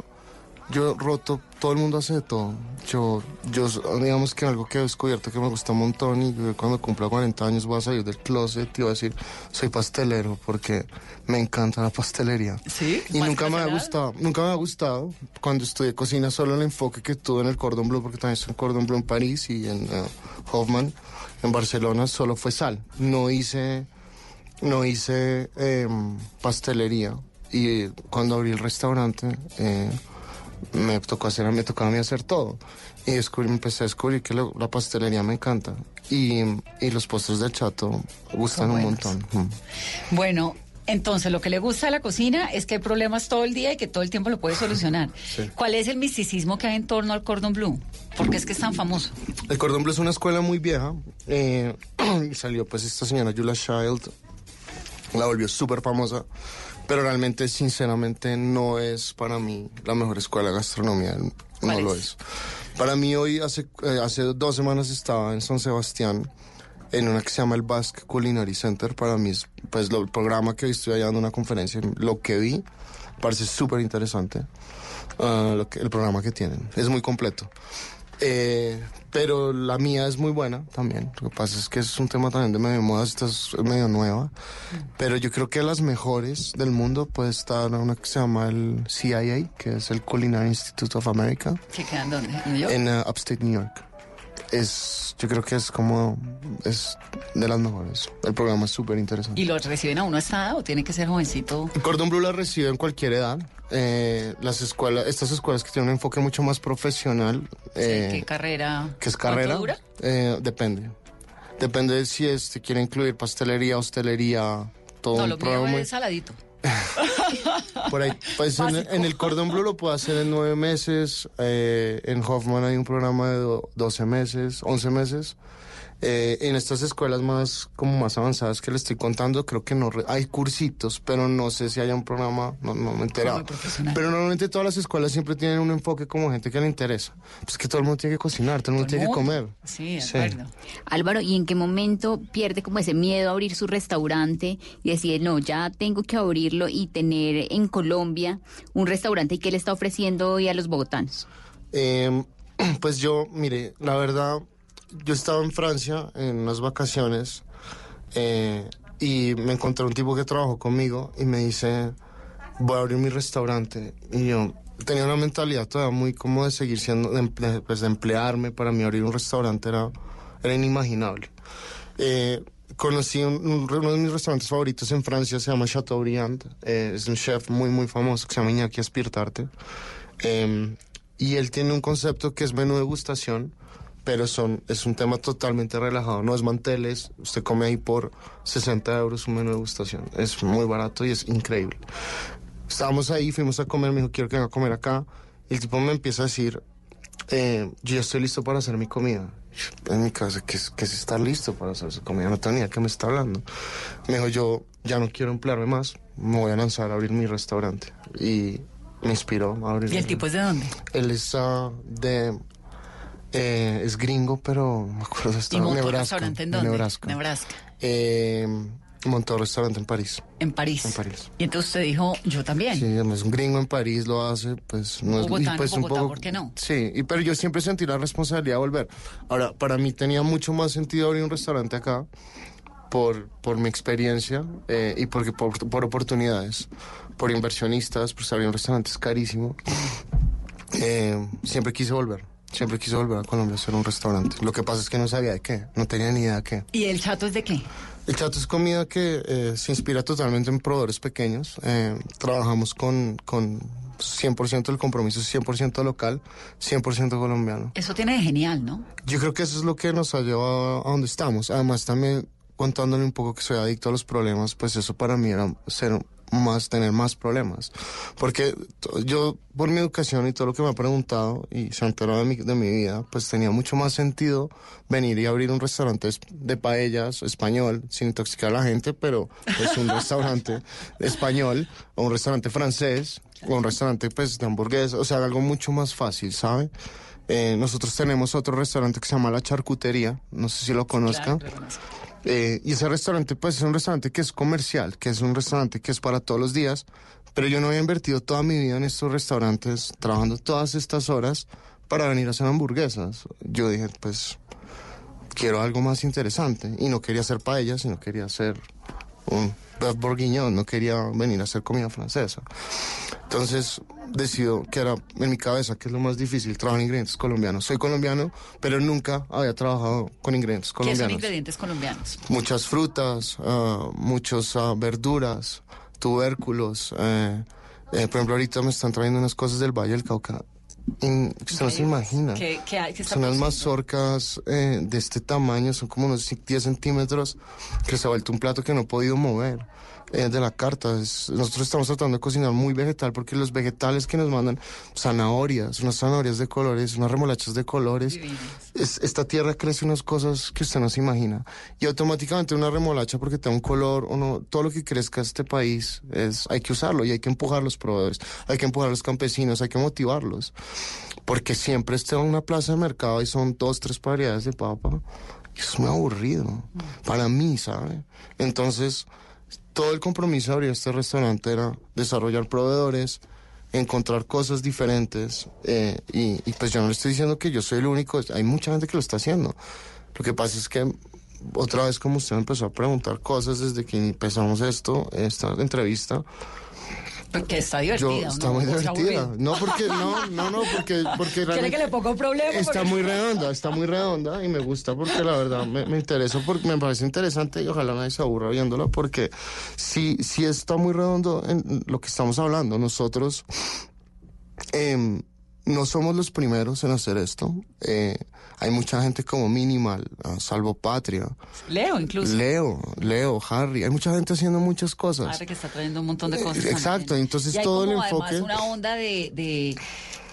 S5: yo roto, todo el mundo hace de todo. Yo, yo, digamos que algo que he descubierto que me gusta un montón y cuando cumpla 40 años voy a salir del closet y voy a decir, soy pastelero porque me encanta la pastelería.
S4: Sí.
S5: Y
S4: ¿Más
S5: nunca me ha gustado, nunca me ha gustado cuando estudié cocina solo el enfoque que tuve en el Cordon Bleu, porque también estoy en Cordon Bleu en París y en eh, Hoffman, en Barcelona, solo fue sal. No hice, no hice em, pastelería. Y cuando abrí el restaurante, eh, me tocó hacer, me tocaba a mí hacer todo. Y descubrí, empecé a descubrir que lo- la pastelería me encanta. Y, y los postres del chato gustan un montón. Mm.
S4: Bueno, entonces lo que le gusta de la cocina es que hay problemas todo el día y que todo el tiempo lo puede solucionar. [LAUGHS]
S5: Sí.
S4: ¿Cuál es el misticismo que hay en torno al cordon bleu? ¿Por qué es que es tan famoso?
S5: El Cordon Bleu es una escuela muy vieja. eh, y [CLEARS THROAT] salió pues esta señora Julia Child. La volvió súper famosa. Pero realmente, sinceramente, no es para mí la mejor escuela de gastronomía. No
S4: ¿Cuál
S5: lo
S4: es?
S5: Para mí hoy, hace, eh, hace dos semanas estaba en San Sebastián en una que se llama el Basque Culinary Center. Para mí es pues lo- el programa que hoy estoy allá dando una conferencia. Lo que vi parece súper interesante. lo que- el programa que tienen. Es muy completo. Eh, pero la mía es muy buena también. Lo que pasa es que es un tema también de medio moda, esta es medio nueva. Pero yo creo que las mejores del mundo puede estar una que se llama el CIA, que es el Culinary Institute of America,
S4: ¿Se quedan dónde? ¿En New York?
S5: en uh, Upstate New York. Es, yo creo que es como, es de las mejores. El programa es súper interesante.
S4: ¿Y lo reciben a uno a esta edad o tiene que ser jovencito?
S5: Cordon Bleu la recibe en cualquier edad. Eh, las escuelas, estas escuelas que tienen un enfoque mucho más profesional. eh,
S4: ¿Qué carrera?
S5: ¿Qué es
S4: ¿Cuánto
S5: carrera?
S4: dura?
S5: Eh, depende. Depende de si este quiere incluir pastelería, hostelería, todo
S4: No,
S5: un
S4: lo
S5: programa.
S4: es saladito. [LAUGHS]
S5: Por ahí, pues en, en el Cordon Bleu lo puedo hacer en nueve meses. eh, en Hoffman hay un programa de do- 12 meses, 11 meses. Eh, en estas escuelas más como más avanzadas que le estoy contando, creo que no re- hay cursitos, pero no sé si haya un programa, no, no me he enterado. Pero normalmente todas las escuelas siempre tienen un enfoque como gente que le interesa. Pues que todo el mundo tiene que cocinar, todo el mundo
S4: Todo
S5: tiene que comer.
S4: Sí, de
S5: Sí.
S4: acuerdo.
S12: Álvaro, ¿y en qué momento pierde como ese miedo a abrir su restaurante y decide, no, ya tengo que abrirlo y tener en Colombia un restaurante y qué le está ofreciendo hoy a los bogotanos?
S5: Eh, [CLEARS THROAT] pues yo, mire, la verdad, yo estaba en Francia en unas vacaciones eh, y me encontré un tipo que trabajó conmigo y me dice, voy a abrir mi restaurante. Y yo tenía una mentalidad todavía muy como de seguir siendo, de, pues de emplearme. Para mí abrir un restaurante era, era inimaginable. Eh, conocí un- un- uno de mis restaurantes favoritos en Francia, se llama Chateaubriand. Eh, es un chef muy, muy famoso que se llama Iñaki Espirtarte. Eh, y él tiene un concepto que es menú degustación, pero son, es un tema totalmente relajado. No es manteles, usted come ahí por 60 euros un menú degustación. Es muy barato y es increíble. Estábamos ahí, fuimos a comer, me dijo, quiero que venga a comer acá. Y el tipo me empieza a decir, eh, yo ya estoy listo para hacer mi comida. En mi casa, ¿qué es, qué es estar listo para hacer su comida? No tenía que me está hablando. Me dijo, yo ya no quiero emplearme más, me voy a lanzar a abrir mi restaurante. Y me inspiró a abrir.
S4: ¿Y el tipo es de dónde?
S5: Él es ah, de... eh, es gringo, pero no me acuerdo de
S4: ¿Y
S5: estado.
S4: montó
S5: Nebraska.
S4: restaurante en
S5: de
S4: dónde?
S5: Nebraska.
S4: Nebraska.
S5: Eh, montó restaurante en París.
S4: En París.
S5: En París.
S4: Y entonces usted dijo, yo también.
S5: Sí, además un gringo en París lo hace, pues no es y, pues,
S4: no, Bogotá, ¿por qué no?
S5: Sí, y, pero yo siempre sentí la responsabilidad de volver. Ahora, para mí tenía mucho más sentido abrir un restaurante acá, por, por mi experiencia eh, y porque por, por oportunidades, por inversionistas, por abrir un restaurante es carísimo. Eh, siempre quise volver. Siempre quise volver a Colombia a hacer un restaurante. Lo que pasa es que no sabía de qué, no tenía ni idea de qué.
S4: ¿Y el chato es de qué?
S5: El chato es comida que eh, se inspira totalmente en proveedores pequeños. Eh, trabajamos con, con 100% del compromiso, 100% local, 100% colombiano.
S4: Eso tiene de genial, ¿no?
S5: Yo creo que eso es lo que nos ha llevado a donde estamos. Además, también contándole un poco que soy adicto a los problemas, pues eso para mí era ser más, tener más problemas. Porque yo, por mi educación y todo lo que me ha preguntado y se ha enterado de mi, de mi vida, pues tenía mucho más sentido venir y abrir un restaurante es- de paellas español, sin intoxicar a la gente, pero es un restaurante [LAUGHS] español o un restaurante francés o un restaurante pues de hamburguesas, o sea, algo mucho más fácil, ¿sabe? Eh, nosotros tenemos otro restaurante que se llama La Charcutería, no sé si lo conozcan. Eh, y ese restaurante, pues es un restaurante que es comercial, que es un restaurante que es para todos los días, pero yo no había invertido toda mi vida en estos restaurantes, trabajando todas estas horas para venir a hacer hamburguesas. Yo dije, pues quiero algo más interesante y no quería hacer paellas, sino quería hacer un bourguignon, no quería venir a hacer comida francesa. Entonces decido que era en mi cabeza que es lo más difícil trabajar en ingredientes colombianos. Soy colombiano, pero nunca había trabajado con ingredientes
S4: ¿Qué son
S5: colombianos
S4: ingredientes colombianos?
S5: muchas frutas, ah, muchas ah, verduras, tubérculos. eh, eh, por ejemplo, ahorita me están trayendo unas cosas del Valle del Cauca. Que usted no se imagina.
S4: ¿Qué, qué hay? ¿Qué está
S5: Son
S4: pasando?
S5: mazorcas eh, de este tamaño, son como unos 10 centímetros, que se ha vuelto un plato que no he podido mover eh, de la carta. Es- nosotros estamos tratando de cocinar muy vegetal porque los vegetales que nos mandan, zanahorias, unas zanahorias de colores, unas remolachas de colores, es- esta tierra crece unas cosas que usted no se imagina. Y automáticamente una remolacha porque te da un color, o no, todo lo que crezca este país, es, hay que usarlo y hay que empujar a los proveedores, hay que empujar a los campesinos, hay que motivarlos. Porque siempre está en una plaza de mercado y son dos, tres variedades de papa. Es muy aburrido. Para mí, ¿sabe? Entonces, todo el compromiso de abrir este restaurante era desarrollar proveedores, encontrar cosas diferentes. eh, y, y pues yo no le estoy diciendo que yo soy el único, hay mucha gente que lo está haciendo. Lo que pasa es que otra vez como usted me empezó a preguntar cosas desde que empezamos esto, esta entrevista,
S4: Porque está
S5: yo
S4: divertida.
S5: está
S4: ¿no?
S5: muy
S4: ¿O está
S5: divertida. No, porque no, no, no, porque porque
S4: ¿Quiere que le ponga un problema?
S5: está
S4: Porque-
S5: muy redonda, está muy redonda y me gusta porque la verdad me, me interesa porque me parece interesante y ojalá nadie se aburra viéndola porque sí sí está muy redondo en lo que estamos hablando. Nosotros em, no somos los primeros en hacer esto. Eh, hay mucha gente como Minimal, Salvo Patria,
S4: Leo incluso.
S5: Leo, Leo, Harry. Hay mucha gente haciendo muchas cosas.
S4: Harry que está trayendo un montón de cosas.
S5: Eh, exacto,
S4: también.
S5: entonces
S4: Y hay
S5: todo el enfoque-
S4: Además, una onda de, de-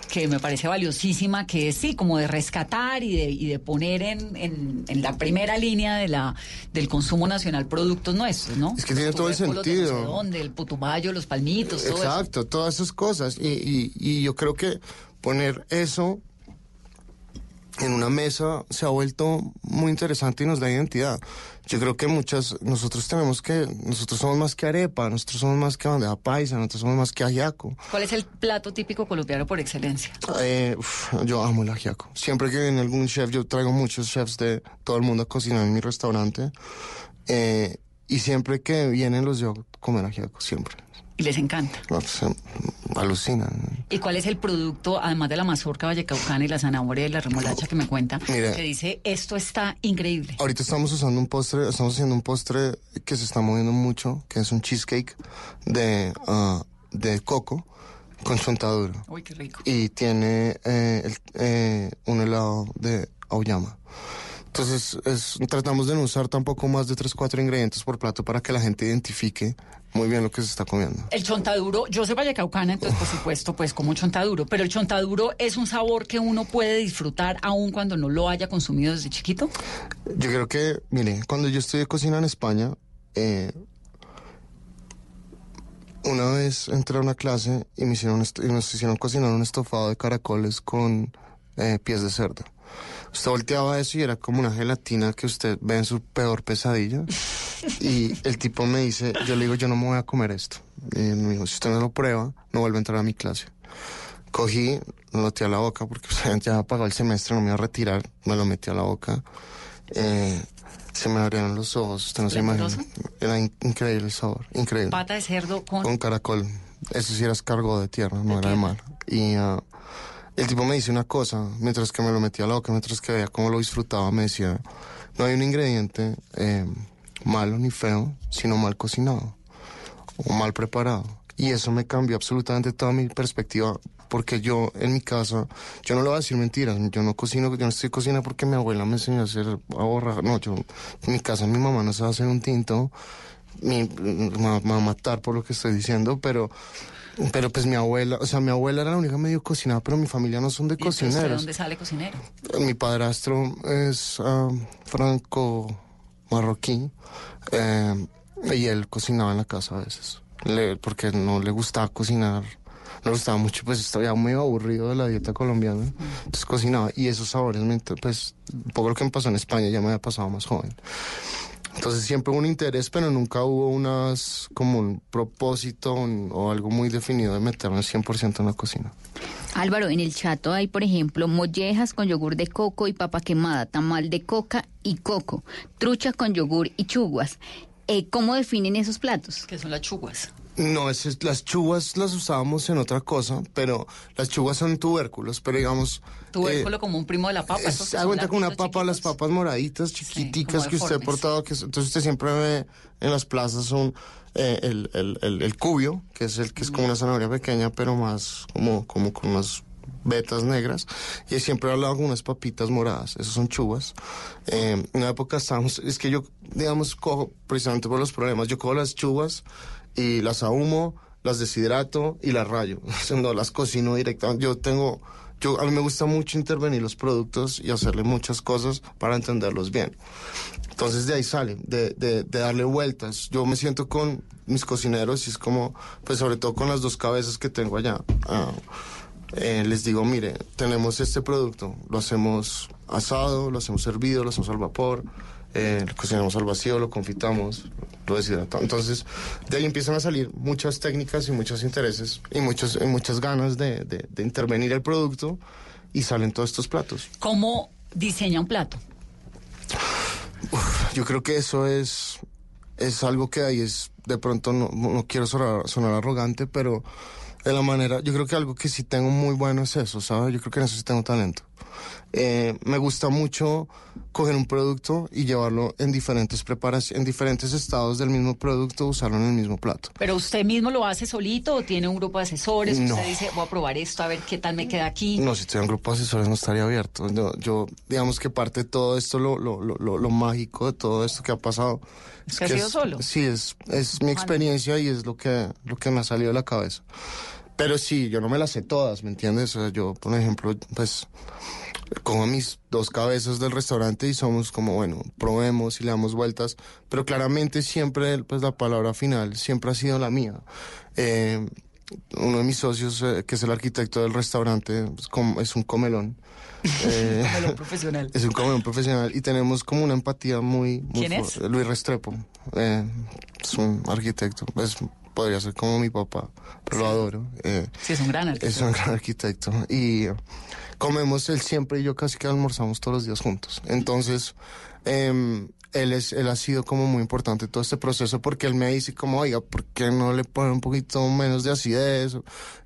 S4: que me parece valiosísima, que es sí, como de rescatar y de, y de poner en, en- en la primera línea de la del consumo nacional productos nuestros, ¿no?
S5: Es que tiene todo el
S4: de no sé
S5: sentido.
S4: dónde, el putumayo, los palmitos, todo eso.
S5: Exacto, todas esas cosas. Y, y, y yo creo que poner eso en una mesa se ha vuelto muy interesante y nos da identidad. Yo creo que muchas, nosotros tenemos que, nosotros somos más que arepa, nosotros somos más que bandeja paisa, nosotros somos más que ajiaco.
S4: ¿Cuál es el plato típico colombiano por excelencia?
S5: Eh, uf, yo amo el ajiaco. Siempre que viene algún chef, yo traigo muchos chefs de todo el mundo a cocinar en mi restaurante. Eh, y siempre que vienen los a comer ajiaco, siempre.
S4: Y les encanta.
S5: No, pues, eh, alucinan.
S4: ¿Y cuál es el producto, además de la mazorca vallecaucana y la zanahoria y la remolacha que me cuenta,
S5: Mira.
S4: que dice, esto está increíble?
S5: Ahorita estamos usando un postre, estamos haciendo un postre que se está moviendo mucho, que es un cheesecake de, ah, de coco con chontadura.
S4: Uy, qué rico.
S5: Y tiene eh, el- eh, un helado de auyama. Entonces, es- tratamos de no usar tampoco más de 3, 4 ingredientes por plato para que la gente identifique muy bien lo que se está comiendo.
S4: El chontaduro, yo soy vallecaucana, entonces por supuesto pues como chontaduro, pero el chontaduro es un sabor que uno puede disfrutar aun cuando no lo haya consumido desde chiquito.
S5: Yo creo que, mire, cuando yo estudié cocina en España, eh, una vez entré a una clase y, me hicieron y nos hicieron cocinar un estofado de caracoles con eh, pies de cerdo. Usted volteaba eso y era como una gelatina que usted ve en su peor pesadilla. [LAUGHS] Y el tipo me dice, yo le digo, yo no me voy a comer esto. Y me dijo, si usted no lo prueba, no vuelve a entrar a mi clase. Cogí, lo metí a la boca porque ya había pagado el semestre, no me iba a retirar, me lo metí a la boca. Eh, Se me abrieron los ojos, usted no se imagina. Era in- increíble el sabor, increíble.
S4: Pata de cerdo con...
S5: Con caracol. Eso sí era escargot de tierra, no era de mar. Y ah, el tipo me dice una cosa, mientras que me lo metía a la boca, mientras que veía cómo lo disfrutaba, me decía, no hay un ingrediente eh, malo ni feo, sino mal cocinado o mal preparado. Y eso me cambió absolutamente toda mi perspectiva, porque yo en mi casa, yo no le voy a decir mentiras, yo no cocino, yo no estoy cocinando porque mi abuela me enseñó a hacer a borrar, no, yo en mi casa mi mamá no sabe hacer un tinto, mi, me va a matar por lo que estoy diciendo, pero pero pues mi abuela, o sea, mi abuela era la única medio cocinada, pero mi familia no son de
S4: ¿Y entonces, ¿De
S5: cocineros.
S4: dónde sale cocinero?
S5: Mi padrastro es ah, franco marroquí eh, y él cocinaba en la casa a veces, porque no le gustaba cocinar, no le gustaba mucho, pues estaba muy aburrido de la dieta colombiana, entonces cocinaba y esos sabores, pues poco lo que me pasó en España ya me había pasado más joven. Entonces siempre hubo un interés, pero nunca hubo unas como un propósito o algo muy definido de meterme 100% en la cocina.
S12: Álvaro, en el chato hay, por ejemplo, mollejas con yogur de coco y papa quemada, tamal de coca y coco, trucha con yogur y chuguas. Eh, ¿Cómo definen esos platos?
S4: Que son las chuguas.
S5: No, es, es- las chuvas las usábamos en otra cosa, pero las chuvas son tubérculos, pero digamos...
S4: Tubérculo
S5: eh,
S4: como un primo de la papa. que
S5: da cuenta con una papa, las papas moraditas, chiquiticas que usted ha portado, que es- entonces usted siempre ve en las plazas un, eh, el, el, el, el cubio, que es el que es como una zanahoria pequeña, pero más como, como con unas vetas negras, y siempre al lado con unas papitas moradas, esas son chuvas. Eh, en una época estábamos, es que yo, digamos, cojo, precisamente por los problemas, yo cojo las chuvas y las ahumo, las deshidrato y las rayo. [LAUGHS] No las cocino directamente. Yo tengo, yo, a mí me gusta mucho intervenir los productos y hacerle muchas cosas para entenderlos bien. Entonces de ahí sale, de, de, de darle vueltas. Yo me siento con mis cocineros y es como, pues sobre todo con las dos cabezas que tengo allá. Ah, eh, les digo, mire, tenemos este producto, lo hacemos asado, lo hacemos hervido, lo hacemos al vapor, eh, lo cocinamos al vacío, lo confitamos, lo deshidratamos. Entonces, de ahí empiezan a salir muchas técnicas y muchos intereses y, muchos, y muchas ganas de, de- de intervenir el producto y salen todos estos platos.
S4: ¿Cómo diseña un plato?
S5: Yo creo que eso es, es algo que ahí es, de pronto no, no quiero sonar, sonar arrogante, pero de la manera, yo creo que algo que sí tengo muy bueno es eso, ¿sabes? Yo creo que en eso sí tengo talento. Eh, me gusta mucho coger un producto y llevarlo en diferentes preparaciones, en diferentes estados del mismo producto, usarlo en el mismo plato.
S4: ¿Pero usted mismo lo hace solito o tiene un grupo de asesores?
S5: No.
S4: Usted dice, voy a probar esto, a ver qué tal me queda aquí.
S5: No, si tuviera un grupo de asesores no estaría abierto. Yo, yo, digamos que parte de todo esto, lo, lo, lo, lo, mágico de todo esto que ha pasado.
S4: Es que ha sido solo.
S5: Sí, es, es mi experiencia y es lo que, lo que me ha salido de la cabeza. Pero sí, yo no me las sé todas, ¿me entiendes? O sea, yo, por ejemplo, pues, cojo mis dos cabezas del restaurante y somos como, bueno, probemos y le damos vueltas, pero claramente siempre, pues, la palabra final siempre ha sido la mía. Eh, uno de mis socios, eh, que es el arquitecto del restaurante, pues, com- es un comelón. [LAUGHS] Eh,
S4: Comelón [LAUGHS] profesional.
S5: Es un comelón profesional y tenemos como una empatía muy... muy
S4: ¿Quién es?
S5: Luis Restrepo. Eh, es un arquitecto. Es, podría ser como mi papá, pero lo adoro. Eh,
S4: Sí, es un gran arquitecto.
S5: es un gran arquitecto. Y comemos él siempre y yo casi que almorzamos todos los días juntos. Entonces, em, él, es, él ha sido como muy importante todo este proceso porque él me dice como, oiga, ¿por qué no le ponen un poquito menos de acidez?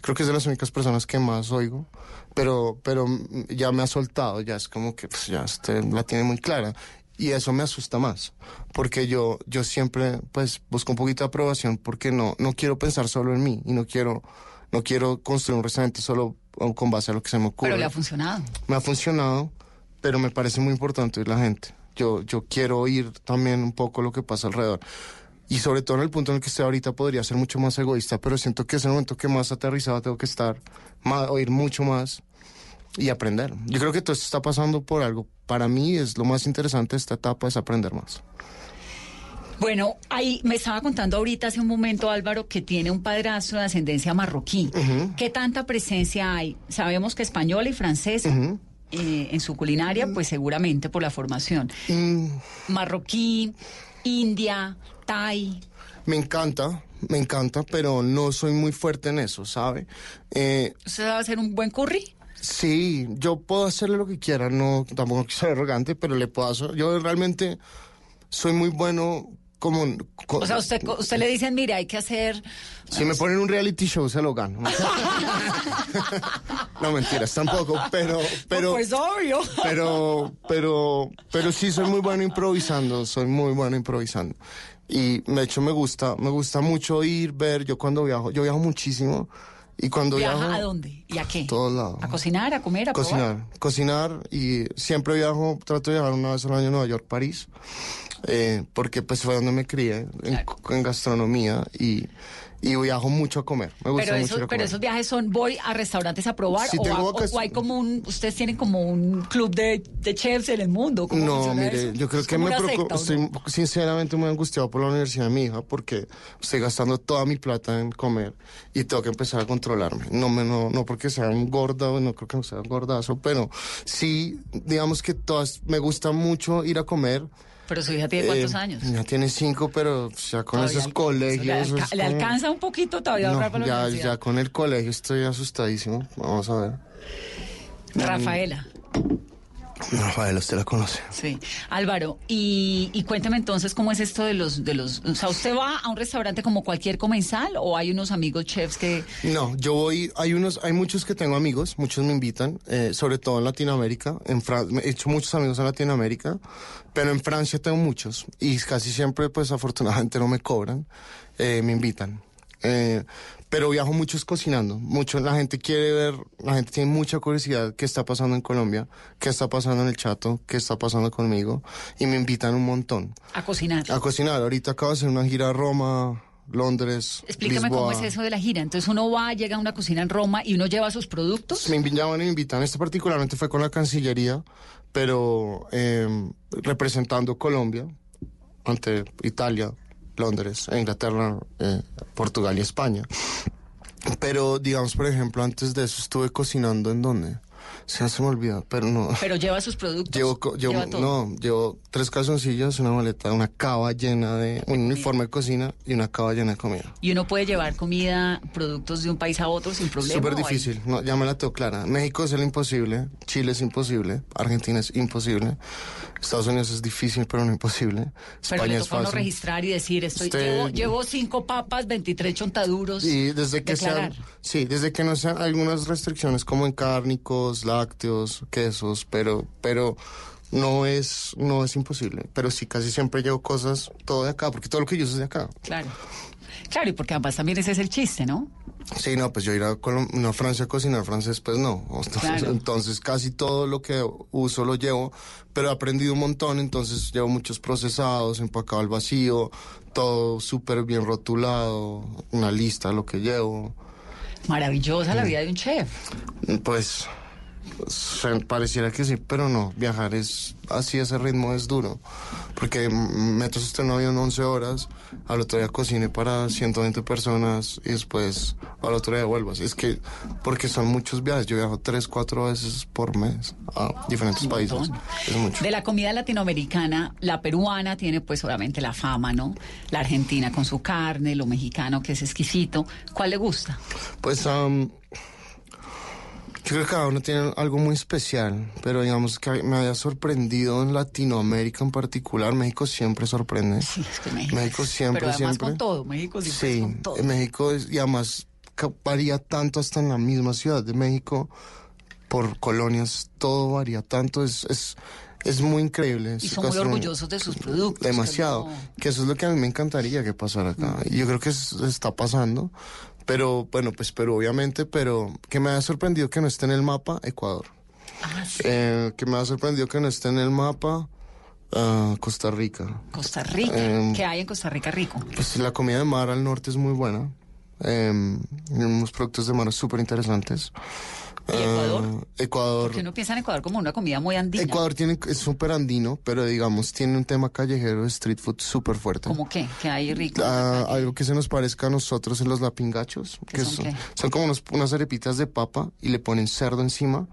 S5: Creo que es de las únicas personas que más oigo. Pero, pero ya me ha soltado, ya es como que pues, ya usted la tiene muy clara. Y eso me asusta más, porque yo, yo siempre pues busco un poquito de aprobación porque no, no quiero pensar solo en mí y no quiero, no quiero construir un restaurante solo con base a lo que se me ocurre.
S4: Pero le ha funcionado.
S5: Me ha funcionado, pero me parece muy importante oír la gente. Yo, yo quiero oír también un poco lo que pasa alrededor. Y sobre todo en el punto en el que estoy ahorita podría ser mucho más egoísta, pero siento que es el momento que más aterrizado tengo que estar, más, oír mucho más y aprender. Yo creo que todo esto está pasando por algo. Para mí es lo más interesante de esta etapa es aprender más.
S4: Bueno, ahí me estaba contando ahorita hace un momento Álvaro que tiene un padrastro de ascendencia marroquí. ¿Qué tanta presencia hay? Sabemos que española y francesa. eh, en su culinaria, pues seguramente por la formación. Marroquí, India, Thai.
S5: Me encanta, me encanta, pero no soy muy fuerte en eso, ¿sabe? Eh,
S4: ¿Usted va a hacer un buen curry?
S5: Sí, yo puedo hacerle lo que quiera, no, tampoco quiero ser arrogante, pero le puedo hacer. Yo realmente soy muy bueno como... co-
S4: O sea, usted, usted le dicen, mira, hay que hacer...
S5: Si me ponen un reality show, se lo gano. [LAUGHS] No, mentiras, tampoco, pero... pero
S4: Pues obvio.
S5: pero, pero, pero sí soy muy bueno improvisando, soy muy bueno improvisando. Y de hecho me gusta, me gusta mucho ir, ver, yo cuando viajo, yo viajo muchísimo y cuando
S4: ¿Viaja
S5: viajo...
S4: a dónde? ¿Y a qué?
S5: A todos lados.
S4: ¿A cocinar, a comer, a probar?
S5: Cocinar, cocinar y siempre viajo, trato de viajar una vez al año a Nueva York, París, eh, porque pues fue donde me crié, en, en gastronomía y, y viajo mucho a comer, me gusta
S4: Pero,
S5: mucho
S4: esos,
S5: ir a
S4: pero esos viajes son, voy a restaurantes a probar o, a- hay como un, ustedes tienen como un club de, de chefs en el mundo. ¿Cómo
S5: No, mire,
S4: eso?
S5: yo creo
S4: Es
S5: que me
S4: una
S5: preocupa,
S4: secta, ¿o no?
S5: estoy sinceramente muy angustiado por la universidad de mi hija porque estoy gastando toda mi plata en comer y tengo que empezar a controlarme. No, me, no, no porque sea un gorda, no creo que no sea un gordazo, pero sí, digamos que todas, me gusta mucho ir a comer.
S4: Pero su hija tiene cuántos
S5: Eh,
S4: años.
S5: Ya tiene cinco, pero ya con
S4: Todavía
S5: esos colegios.
S4: ¿Le, alca-
S5: es
S4: le
S5: como-
S4: alcanza un poquito todavía
S5: No,
S4: ahorrar para la
S5: ya,
S4: universidad?
S5: ya con el colegio estoy asustadísimo. Vamos a ver.
S4: Rafaela.
S5: Rafael, usted la conoce.
S4: Sí. Álvaro, y, y cuéntame entonces cómo es esto de los, de los, o sea, ¿usted va a un restaurante como cualquier comensal o hay unos amigos chefs que,
S5: No, yo voy, hay unos, hay muchos que tengo amigos, muchos me invitan, eh, sobre todo en Latinoamérica, en Fran- he hecho muchos amigos en Latinoamérica, pero en Francia tengo muchos y casi siempre, pues afortunadamente no me cobran, eh, me invitan. Eh, pero viajo mucho es cocinando, mucho la gente quiere ver, la gente tiene mucha curiosidad qué está pasando en Colombia, qué está pasando en el Chato, qué está pasando conmigo y me invitan un montón
S4: a cocinar?
S5: a cocinar. Ahorita acabo de hacer una gira a Roma, Londres,
S4: Explícame
S5: Lisboa.
S4: cómo es eso de la gira. Entonces uno va, llega a una cocina en Roma y uno lleva sus productos.
S5: Me invitaban y me invitan. Este particularmente fue con la Cancillería, pero eh, representando Colombia ante Italia, Londres, Inglaterra, eh, Portugal y España. Pero, digamos, por ejemplo, antes de eso estuve cocinando en dónde. Se, se me olvida, pero no.
S4: Pero lleva [LAUGHS] sus productos.
S5: Llevo, llevo-
S4: lleva todo.
S5: no, llevo tres calzoncillos, una maleta, una cava llena de, un uniforme de cocina y una cava llena de comida.
S4: Y uno puede llevar comida, productos de un país a otro sin problema.
S5: Súper
S4: ¿o hay-
S5: difícil, no, ya me la tengo clara. México es el imposible, Chile es imposible, Argentina es imposible, Estados Unidos es difícil pero no imposible,
S4: Pero
S5: España
S4: le
S5: es
S4: toca uno
S5: fácil.
S4: registrar y decir, estoy,
S5: Usted-
S4: llevo, llevo cinco papas, 23 chontaduros.
S5: Y desde que
S4: declarar.
S5: sean, sí, desde que no sean algunas restricciones como en cárnicos, lácteos, quesos, pero, pero no es, no es imposible. Pero sí, casi siempre llevo cosas todo de acá, porque todo lo que yo uso es de acá.
S4: Claro. Claro, y porque además también ese es el chiste, ¿no?
S5: Sí, no, pues yo ir a, Colom- no, a Francia a cocinar francés, pues no. [LAUGHS] Entonces,
S4: Claro.
S5: entonces casi todo lo que uso lo llevo, pero he aprendido un montón, entonces llevo muchos procesados, empacado al vacío, todo súper bien rotulado, una lista de lo que llevo.
S4: Maravillosa
S5: Mm.
S4: la vida de un chef.
S5: Pues se- pareciera que sí, pero no, viajar es así, ese ritmo es duro, porque meto usted en un avión 11 horas, al otro día cocine para 120 personas y después al otro día vuelvas. Es que, porque son muchos viajes, yo viajo 3, 4 veces por mes a diferentes países. Es mucho.
S4: De la comida latinoamericana, la peruana tiene pues obviamente la fama, ¿no? La argentina con su carne, lo mexicano que es exquisito. ¿Cuál le gusta?
S5: Pues yo creo que cada uno tiene algo muy especial, pero digamos que me había sorprendido en Latinoamérica en particular. México siempre sorprende.
S4: Sí, es que México.
S5: México siempre,
S4: Pero además
S5: siempre.
S4: con todo, México siempre es
S5: Sí,
S4: con todo.
S5: México es, y además varía tanto hasta en la misma ciudad de México, por colonias, todo varía tanto, es, es, es muy increíble.
S4: Y son muy orgullosos de sus productos.
S5: Demasiado.
S4: que no-
S5: Que eso es lo que a mí me encantaría que pasara acá. Y yo creo que es- está pasando. Pero bueno, pues Perú obviamente, pero que me ha sorprendido que no esté en el mapa Ecuador.
S4: Ah,
S5: Eh, que me ha sorprendido que no esté en el mapa ah, Costa Rica.
S4: Costa Rica.
S5: Em,
S4: ¿Qué hay en Costa Rica rico?
S5: Pues la comida de mar al norte es muy buena. Eh, unos productos de mar súper interesantes.
S4: ¿Y Ecuador?
S5: Ah, Ecuador.
S4: Porque uno piensa en Ecuador como una comida muy andina.
S5: Ecuador tiene, es súper andino, pero digamos, tiene un tema callejero de street food súper fuerte.
S4: ¿Cómo qué? ¿Qué hay rico?
S5: Ah, algo que se nos parezca a nosotros en los lapingachos,
S4: ¿Qué
S5: que
S4: son
S5: son,
S4: qué?
S5: son como unos- unas arepitas de papa y le ponen cerdo encima,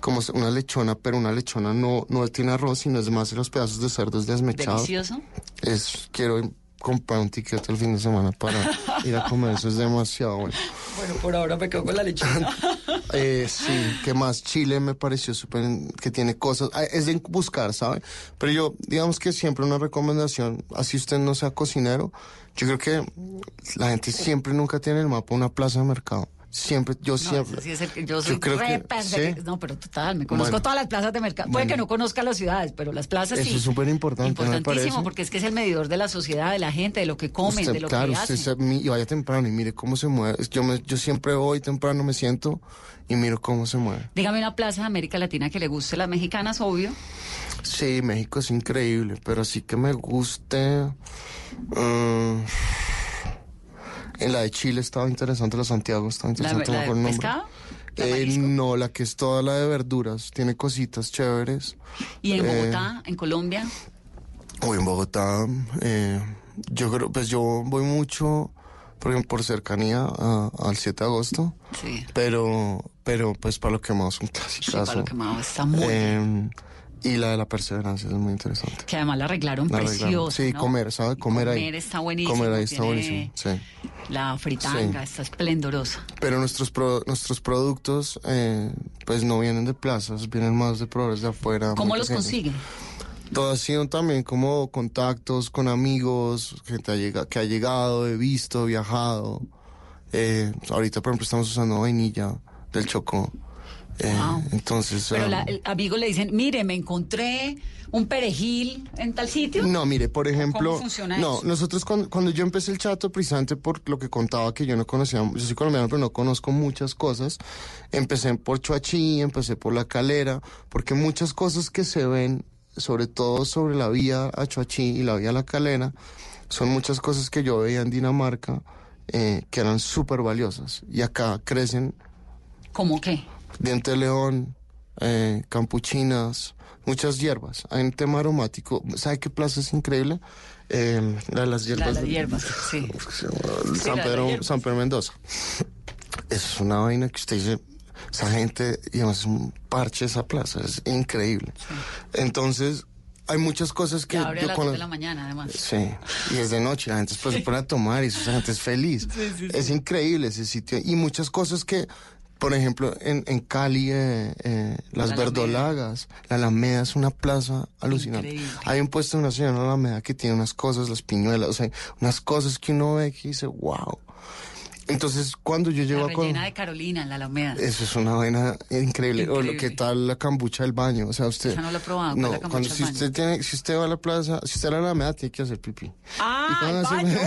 S5: como una lechona, pero una lechona no, no tiene arroz, sino es más los pedazos de cerdos desmechados.
S4: Delicioso.
S5: Es, quiero comprar un ticket el fin de semana para ir a comer. Eso es demasiado bueno. [LAUGHS]
S4: Bueno, por ahora me quedo con la lechuga. [LAUGHS]
S5: Eh, sí, que más Chile me pareció súper, que tiene cosas, ah, es de buscar, ¿sabe? Pero yo, digamos que siempre una recomendación, así usted no sea cocinero, yo creo que la gente siempre nunca tiene el mapa una plaza de mercado. Siempre, yo
S4: No,
S5: siempre.
S4: sí es el yo soy
S5: creo
S4: re
S5: que-
S4: pendeja.
S5: ¿sí?
S4: No, pero total, me conozco
S5: Bueno.
S4: todas las plazas de mercado. Puede
S5: Bueno.
S4: que no conozca las ciudades, pero las plazas
S5: Eso
S4: sí.
S5: es súper importante,
S4: Importantísimo, porque es que es el medidor de la sociedad, de la gente, de lo que comen,
S5: Usted,
S4: de lo
S5: claro,
S4: que
S5: usted
S4: hacen.
S5: se- mi- y vaya temprano y mire cómo se mueve. Yo, me, yo siempre voy temprano, me siento y miro cómo se mueve.
S4: Dígame una plaza de América Latina que le guste las mexicanas, obvio.
S5: Sí, México es increíble, pero sí que me guste. mm, en la de Chile estaba interesante, la de Santiago estaba
S4: La,
S5: interesante.
S4: la
S5: me
S4: de pescado.
S5: Eh, no, la que es toda la de verduras, tiene cositas chéveres.
S4: Y en
S5: Eh,
S4: Bogotá, en Colombia.
S5: o en Bogotá, eh, yo creo, pues yo voy mucho, por por cercanía a- al 7 de agosto.
S4: Sí.
S5: Pero, pero pues para lo quemado es un
S4: Sí,
S5: clásico.
S4: para lo quemado está muy bien.
S5: Y la de la perseverancia es muy interesante.
S4: Que además la arreglaron
S5: La
S4: preciosa.
S5: Sí,
S4: ¿no?
S5: comer, ¿sabe? Comer, ahí.
S4: Comer está buenísimo,
S5: Comer ahí está buenísimo, sí.
S4: La fritanga
S5: Sí.
S4: está esplendorosa.
S5: Pero nuestros pro- nuestros productos, eh, pues no vienen de plazas, vienen más de proveedores de afuera.
S4: ¿Cómo los consiguen?
S5: Todo ha sido también como contactos con amigos, gente que ha llegado, he visto, viajado. Eh, ahorita, por ejemplo, estamos usando vainilla del Chocó. Eh,
S4: Wow.
S5: Entonces...
S4: Pero
S5: um,
S4: la, el amigo le dicen, mire, me encontré un perejil en tal sitio.
S5: No, mire, por ejemplo,
S4: ¿Cómo funciona
S5: no,
S4: eso?
S5: nosotros cuando, cuando yo empecé el chato, precisamente por lo que contaba que yo no conocía, yo soy colombiano, pero no conozco muchas cosas. Empecé por Chuachi, empecé por la calera, porque muchas cosas que se ven, sobre todo sobre la vía a Chuachi y la vía a la calera, son muchas cosas que yo veía en Dinamarca eh, que eran súper valiosas. Y acá crecen
S4: ¿Cómo qué?
S5: Diente de león, eh, campuchinas, muchas hierbas. Hay un tema aromático. ¿Sabe qué plaza es increíble? Eh, la de las
S4: La
S5: hierbas.
S4: de las hierbas, [LAUGHS] sí.
S5: San,
S4: la de
S5: Pedro. San Pedro Mendoza. Es una vaina que usted dice, esa gente, digamos, es un parche esa plaza, es increíble. Entonces, hay muchas cosas que
S4: abre a
S5: yo
S4: las 2 de la mañana, además.
S5: Sí, y es de noche, la gente después se pone a tomar y esa gente es feliz. [LAUGHS]
S4: Sí,
S5: Es increíble ese sitio. Y muchas cosas que, por ejemplo, en, en Cali, eh, eh, las
S4: La Alameda.
S5: verdolagas, la Alameda es una plaza alucinante.
S4: Increíble.
S5: Hay un puesto de una señora en la Alameda que tiene unas cosas, las piñuelas, o sea, unas cosas que uno ve que dice, wow. Entonces, cuando yo llego
S4: La
S5: a Col-
S4: rellena de Carolina, en la Alameda.
S5: eso es una vaina increíble. O lo
S4: Increíble.
S5: que tal la cambucha del baño. O sea, usted.
S4: Esa no la he probado, ¿cuál
S5: No,
S4: la
S5: cuando si usted tiene, si usted va a la plaza, si usted va a la Alameda, tiene que hacer pipí.
S4: Ah,
S5: y cuando, hace-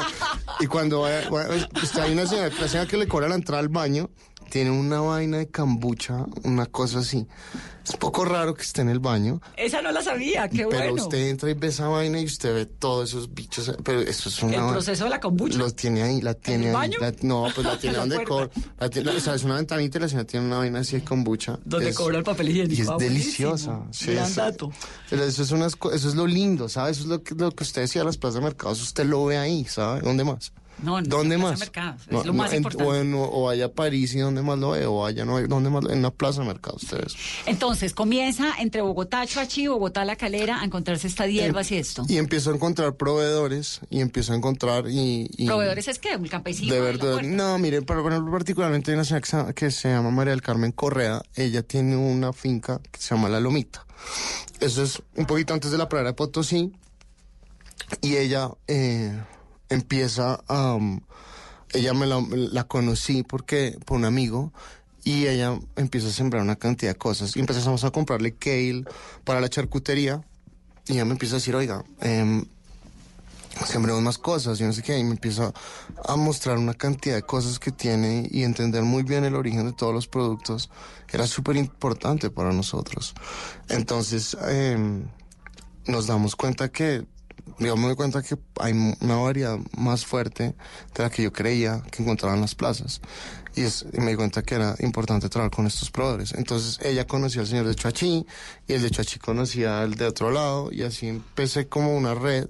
S5: [LAUGHS] y cuando vaya, vaya- usted hay una señora, la señora que le cobra la entrada al baño, tiene una vaina de cambucha, una cosa así. Es poco raro que esté en el baño.
S4: Esa no la sabía, qué
S5: pero
S4: bueno.
S5: usted entra y ve esa vaina y usted ve todos esos bichos. Pero eso es una.
S4: El proceso de la kombucha.
S5: Los tiene ahí, la tiene
S4: el
S5: ahí.
S4: baño?
S5: la- no, pues la [LAUGHS] tiene donde cobra. o sea, es una ventanita y la señora tiene una vaina así de kombucha.
S4: Donde
S5: Es-
S4: cobra el papel higiénico.
S5: Y es
S4: Ah,
S5: deliciosa. sí,
S4: Gran
S5: es-
S4: dato.
S5: pero eso es, unas, co- eso es lo lindo, ¿sabes? Eso es lo que, lo que usted decía, las plazas de mercados, usted lo ve ahí, ¿sabe? ¿Dónde más?
S4: No, en
S5: ¿Dónde
S4: la plaza
S5: más?
S4: de mercados, es
S5: No,
S4: lo
S5: no,
S4: más
S5: en-
S4: importante.
S5: o, en- o vaya a París y donde más lo ve, o vaya, no, ¿dónde más? En una plaza de mercado, ustedes.
S4: Entonces, comienza entre Bogotá, Chuachi, Bogotá, La Calera, a encontrarse estas hierbas y esto.
S5: Y empiezo a encontrar proveedores, y empiezo a encontrar y... y-
S4: ¿Proveedores es que ¿Un campesino?
S5: De verdad, no, mire, por ejemplo, particularmente hay una señora que se- que se llama María del Carmen Correa. Ella tiene una finca que se llama La Lomita. Eso es un poquito antes de la pradera de Potosí. Y ella eh, empieza a... um, ella me la, la conocí porque por un amigo y ella empieza a sembrar una cantidad de cosas. Y empezamos a comprarle kale para la charcutería. Y ella me empieza a decir, oiga, em, sembremos más cosas y no sé qué, y me empieza a mostrar una cantidad de cosas que tiene y entender muy bien el origen de todos los productos era súper importante para nosotros. Entonces, eh, nos damos cuenta que, digamos, me doy cuenta que hay una variedad más fuerte de la que yo creía que encontraba en las plazas. Y, es, y me di cuenta que era importante trabajar con estos proveedores. Entonces ella conoció al señor de Chuachi y el de Chuachi conocía al de otro lado y así empecé como una red,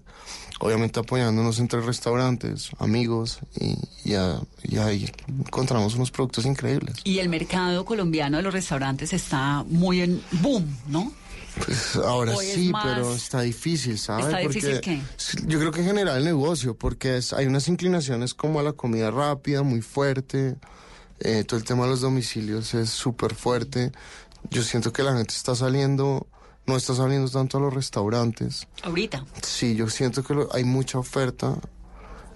S5: obviamente apoyándonos entre restaurantes, amigos y, y, a- y ahí encontramos unos productos increíbles.
S4: Y el mercado colombiano de los restaurantes está muy en boom, ¿no?
S5: Pues ahora
S4: ¿O es
S5: sí,
S4: más-
S5: pero está difícil, ¿sabes?
S4: ¿Está difícil qué?
S5: Yo creo que en general el negocio, porque es- hay unas inclinaciones como a la comida rápida, muy fuerte. eh, todo el tema de los domicilios es súper fuerte. Yo siento que la gente está saliendo, no está saliendo tanto a los restaurantes.
S4: Ahorita.
S5: Sí, yo siento que lo- hay mucha oferta.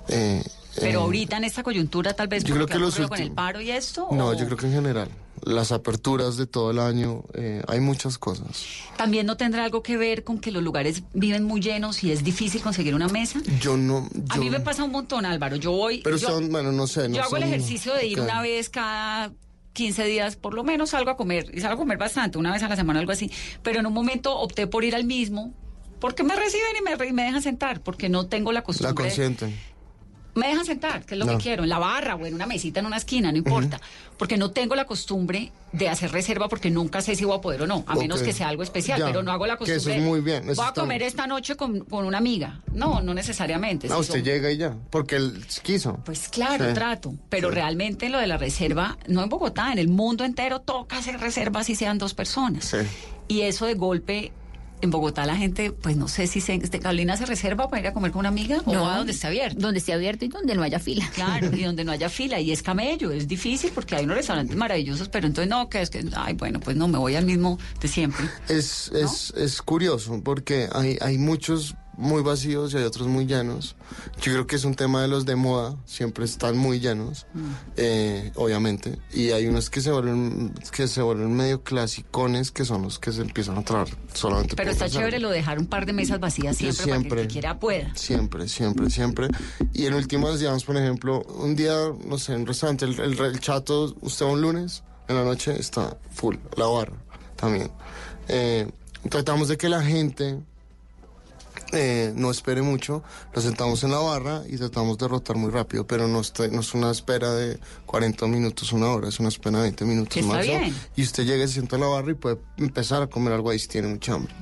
S5: eh,
S4: Pero
S5: eh,
S4: ahorita en esta coyuntura tal vez
S5: yo creo que los
S4: ocurrido con el
S5: últimos-
S4: paro y esto.
S5: No,
S4: o
S5: yo creo que en general. Las aperturas de todo el año, eh, hay muchas cosas.
S4: También no tendrá algo que ver con que los lugares viven muy llenos y es difícil conseguir una mesa.
S5: Yo no.
S4: A mí me pasa un montón, Álvaro. Yo voy.
S5: Pero
S4: yo,
S5: son, bueno, no sé. No
S4: yo hago el ejercicio de ir una vez cada 15 días, por lo menos salgo a comer. Y salgo a comer bastante, una vez a la semana, algo así. Pero en un momento opté por ir al mismo. Porque me reciben y me, y me dejan sentar, porque no tengo la
S5: La
S4: costumbre.
S5: consienten.
S4: Me dejan sentar, que es lo
S5: No.
S4: que quiero, en la barra o en una mesita en una esquina, no importa. Porque no tengo la costumbre de hacer reserva porque nunca sé si voy a poder o no, a menos que sea algo especial,
S5: Ya,
S4: pero no hago la
S5: que eso
S4: costumbre.
S5: es muy bien, eso
S4: Voy a comer
S5: bien.
S4: esta noche con, con una amiga. No, no necesariamente.
S5: No,
S4: Si
S5: usted
S4: son-
S5: llega y ya, porque él quiso.
S4: Pues claro,
S5: Sí.
S4: trato. Pero realmente lo de la reserva, no en Bogotá, en el mundo entero toca hacer reservas si sean dos personas.
S5: Sí.
S4: Y eso de golpe, en Bogotá la gente, pues no sé si se, este, Carolina se reserva para ir a comer con una amiga o va donde esté abierto.
S12: Donde esté abierto y donde no haya fila.
S4: Claro, y [LAUGHS] donde no haya fila. Y es camello, es difícil porque hay unos restaurantes maravillosos, pero entonces no, que es que, ay, bueno, pues no, me voy al mismo de siempre.
S5: Es, es, es curioso porque hay, hay muchos muy vacíos y hay otros muy llenos. Yo creo que es un tema de los de moda, siempre están muy llenos,
S4: Mm.
S5: eh, obviamente. Y hay unos que se vuelven que se vuelven medio clasicones, que son los que se empiezan a traer solamente
S4: Pero está chévere lo de dejar un par de mesas vacías
S5: Yo
S4: siempre, para que el
S5: siempre.
S4: que quiera pueda.
S5: Siempre, siempre, siempre. Y en últimas, digamos, por ejemplo, un día, no sé, en un restaurante, el, el- el chato, usted va un lunes, en la noche está full, la barra también. Eh, tratamos de que la gente eh, no espere mucho, lo sentamos en la barra y tratamos de rotar muy rápido, pero no, está- no es una espera de 40 minutos, una hora, es una espera de 20 minutos
S4: está
S5: máximo.
S4: bien.
S5: Y usted llega y se sienta en la barra y puede empezar a comer algo ahí si tiene mucha hambre.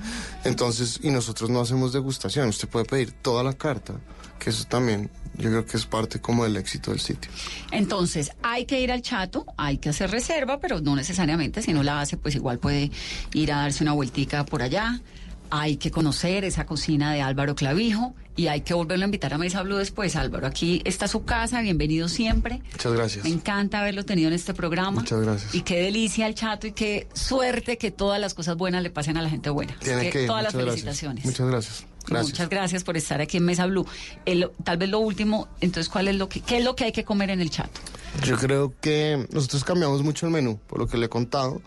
S5: Entonces, y nosotros no hacemos degustación, usted puede pedir toda la carta, que eso también yo creo que es parte como del éxito del sitio.
S4: Entonces, hay que ir al chato, hay que hacer reserva, pero no necesariamente, si no la hace, pues igual puede ir a darse una vueltica por allá. Hay que conocer esa cocina de Álvaro Clavijo y hay que volverlo a invitar a Mesa Blue después. Álvaro, aquí está su casa, bienvenido siempre.
S5: Muchas gracias.
S4: Me encanta haberlo tenido en este programa.
S5: Muchas gracias.
S4: Y qué delicia el chato y qué suerte que todas las cosas buenas le pasen a la gente buena.
S5: Tiene que,
S4: todas las
S5: muchas gracias.
S4: felicitaciones.
S5: Muchas gracias. Gracias.
S4: Muchas gracias por estar aquí en Mesa Blue. El- tal vez lo último, entonces, ¿cuál es lo que, qué es lo que hay que comer en el chato?
S5: Yo creo que nosotros cambiamos mucho el menú, por lo que le he contado,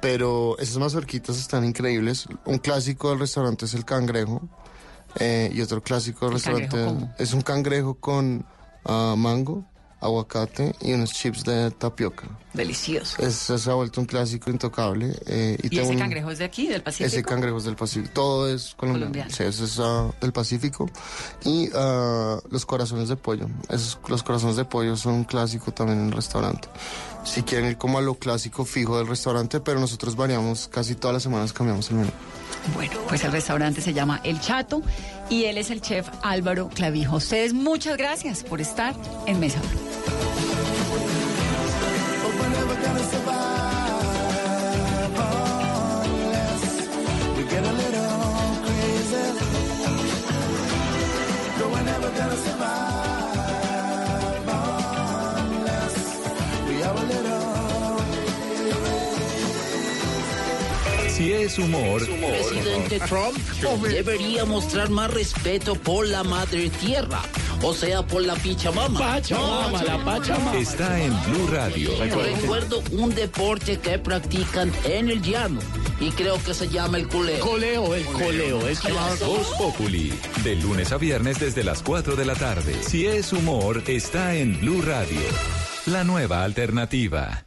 S5: pero esas mazorquitas están increíbles. Un clásico del restaurante es el cangrejo eh, y otro clásico del
S4: ¿El cangrejo
S5: restaurante es un cangrejo con ah, mango, aguacate y unos chips de tapioca.
S4: Delicioso.
S5: Es, se ha vuelto un clásico intocable. eh, y
S4: ¿Y ese
S5: un-
S4: cangrejo es de aquí, del Pacífico?
S5: Ese cangrejo es del Pacífico. Todo es colombiano.
S4: Colombiano.
S5: Sí, ese es ah, del Pacífico. Y ah, los corazones de pollo. Esos, los corazones de pollo son un clásico también en el restaurante. Si quieren ir como a lo clásico fijo del restaurante, pero nosotros variamos, casi todas las semanas cambiamos el menú.
S4: Bueno, pues el restaurante se llama El Chato y él es el chef Álvaro Clavijo. Ustedes muchas gracias por estar en Mesa.
S2: Si es humor,
S13: Presidente Trump debería mostrar más respeto por la madre tierra, o sea, por la Pachamama.
S9: Pachamama, la Pachamama.
S2: está en Blue Radio.
S13: Recuerdo un deporte que practican en el llano y creo que se llama el coleo.
S9: Coleo, el coleo, es
S2: Voz Populi, de lunes a viernes desde las 4 de la tarde. Si es humor, está en Blue Radio. La nueva alternativa.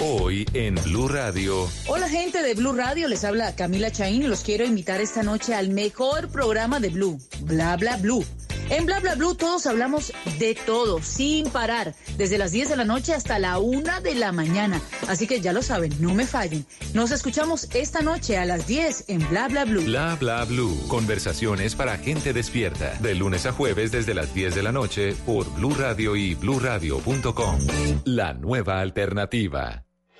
S2: Hoy en Blue Radio.
S8: Hola gente de Blue Radio, les habla Camila Chaín y los quiero invitar esta noche al mejor programa de Blue, Bla Bla Blue. En Bla Bla Blue todos hablamos de todo, sin parar, desde las 10 de la noche hasta la 1 de la mañana. Así que ya lo saben, no me fallen. Nos escuchamos esta noche a las 10 en Bla Bla Blue.
S2: Bla Bla Blue. Conversaciones para gente despierta. De lunes a jueves desde las 10 de la noche por Blue Radio y bluradio.com. La nueva alternativa.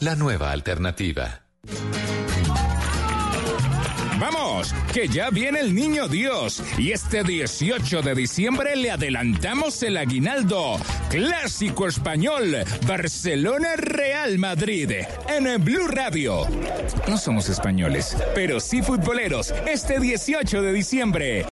S2: La nueva alternativa.
S9: Vamos, que ya viene el niño Dios y este 18 de diciembre le adelantamos el aguinaldo. Clásico español, Barcelona Real Madrid, en Blue Radio. No somos españoles, pero sí futboleros, este 18 de diciembre.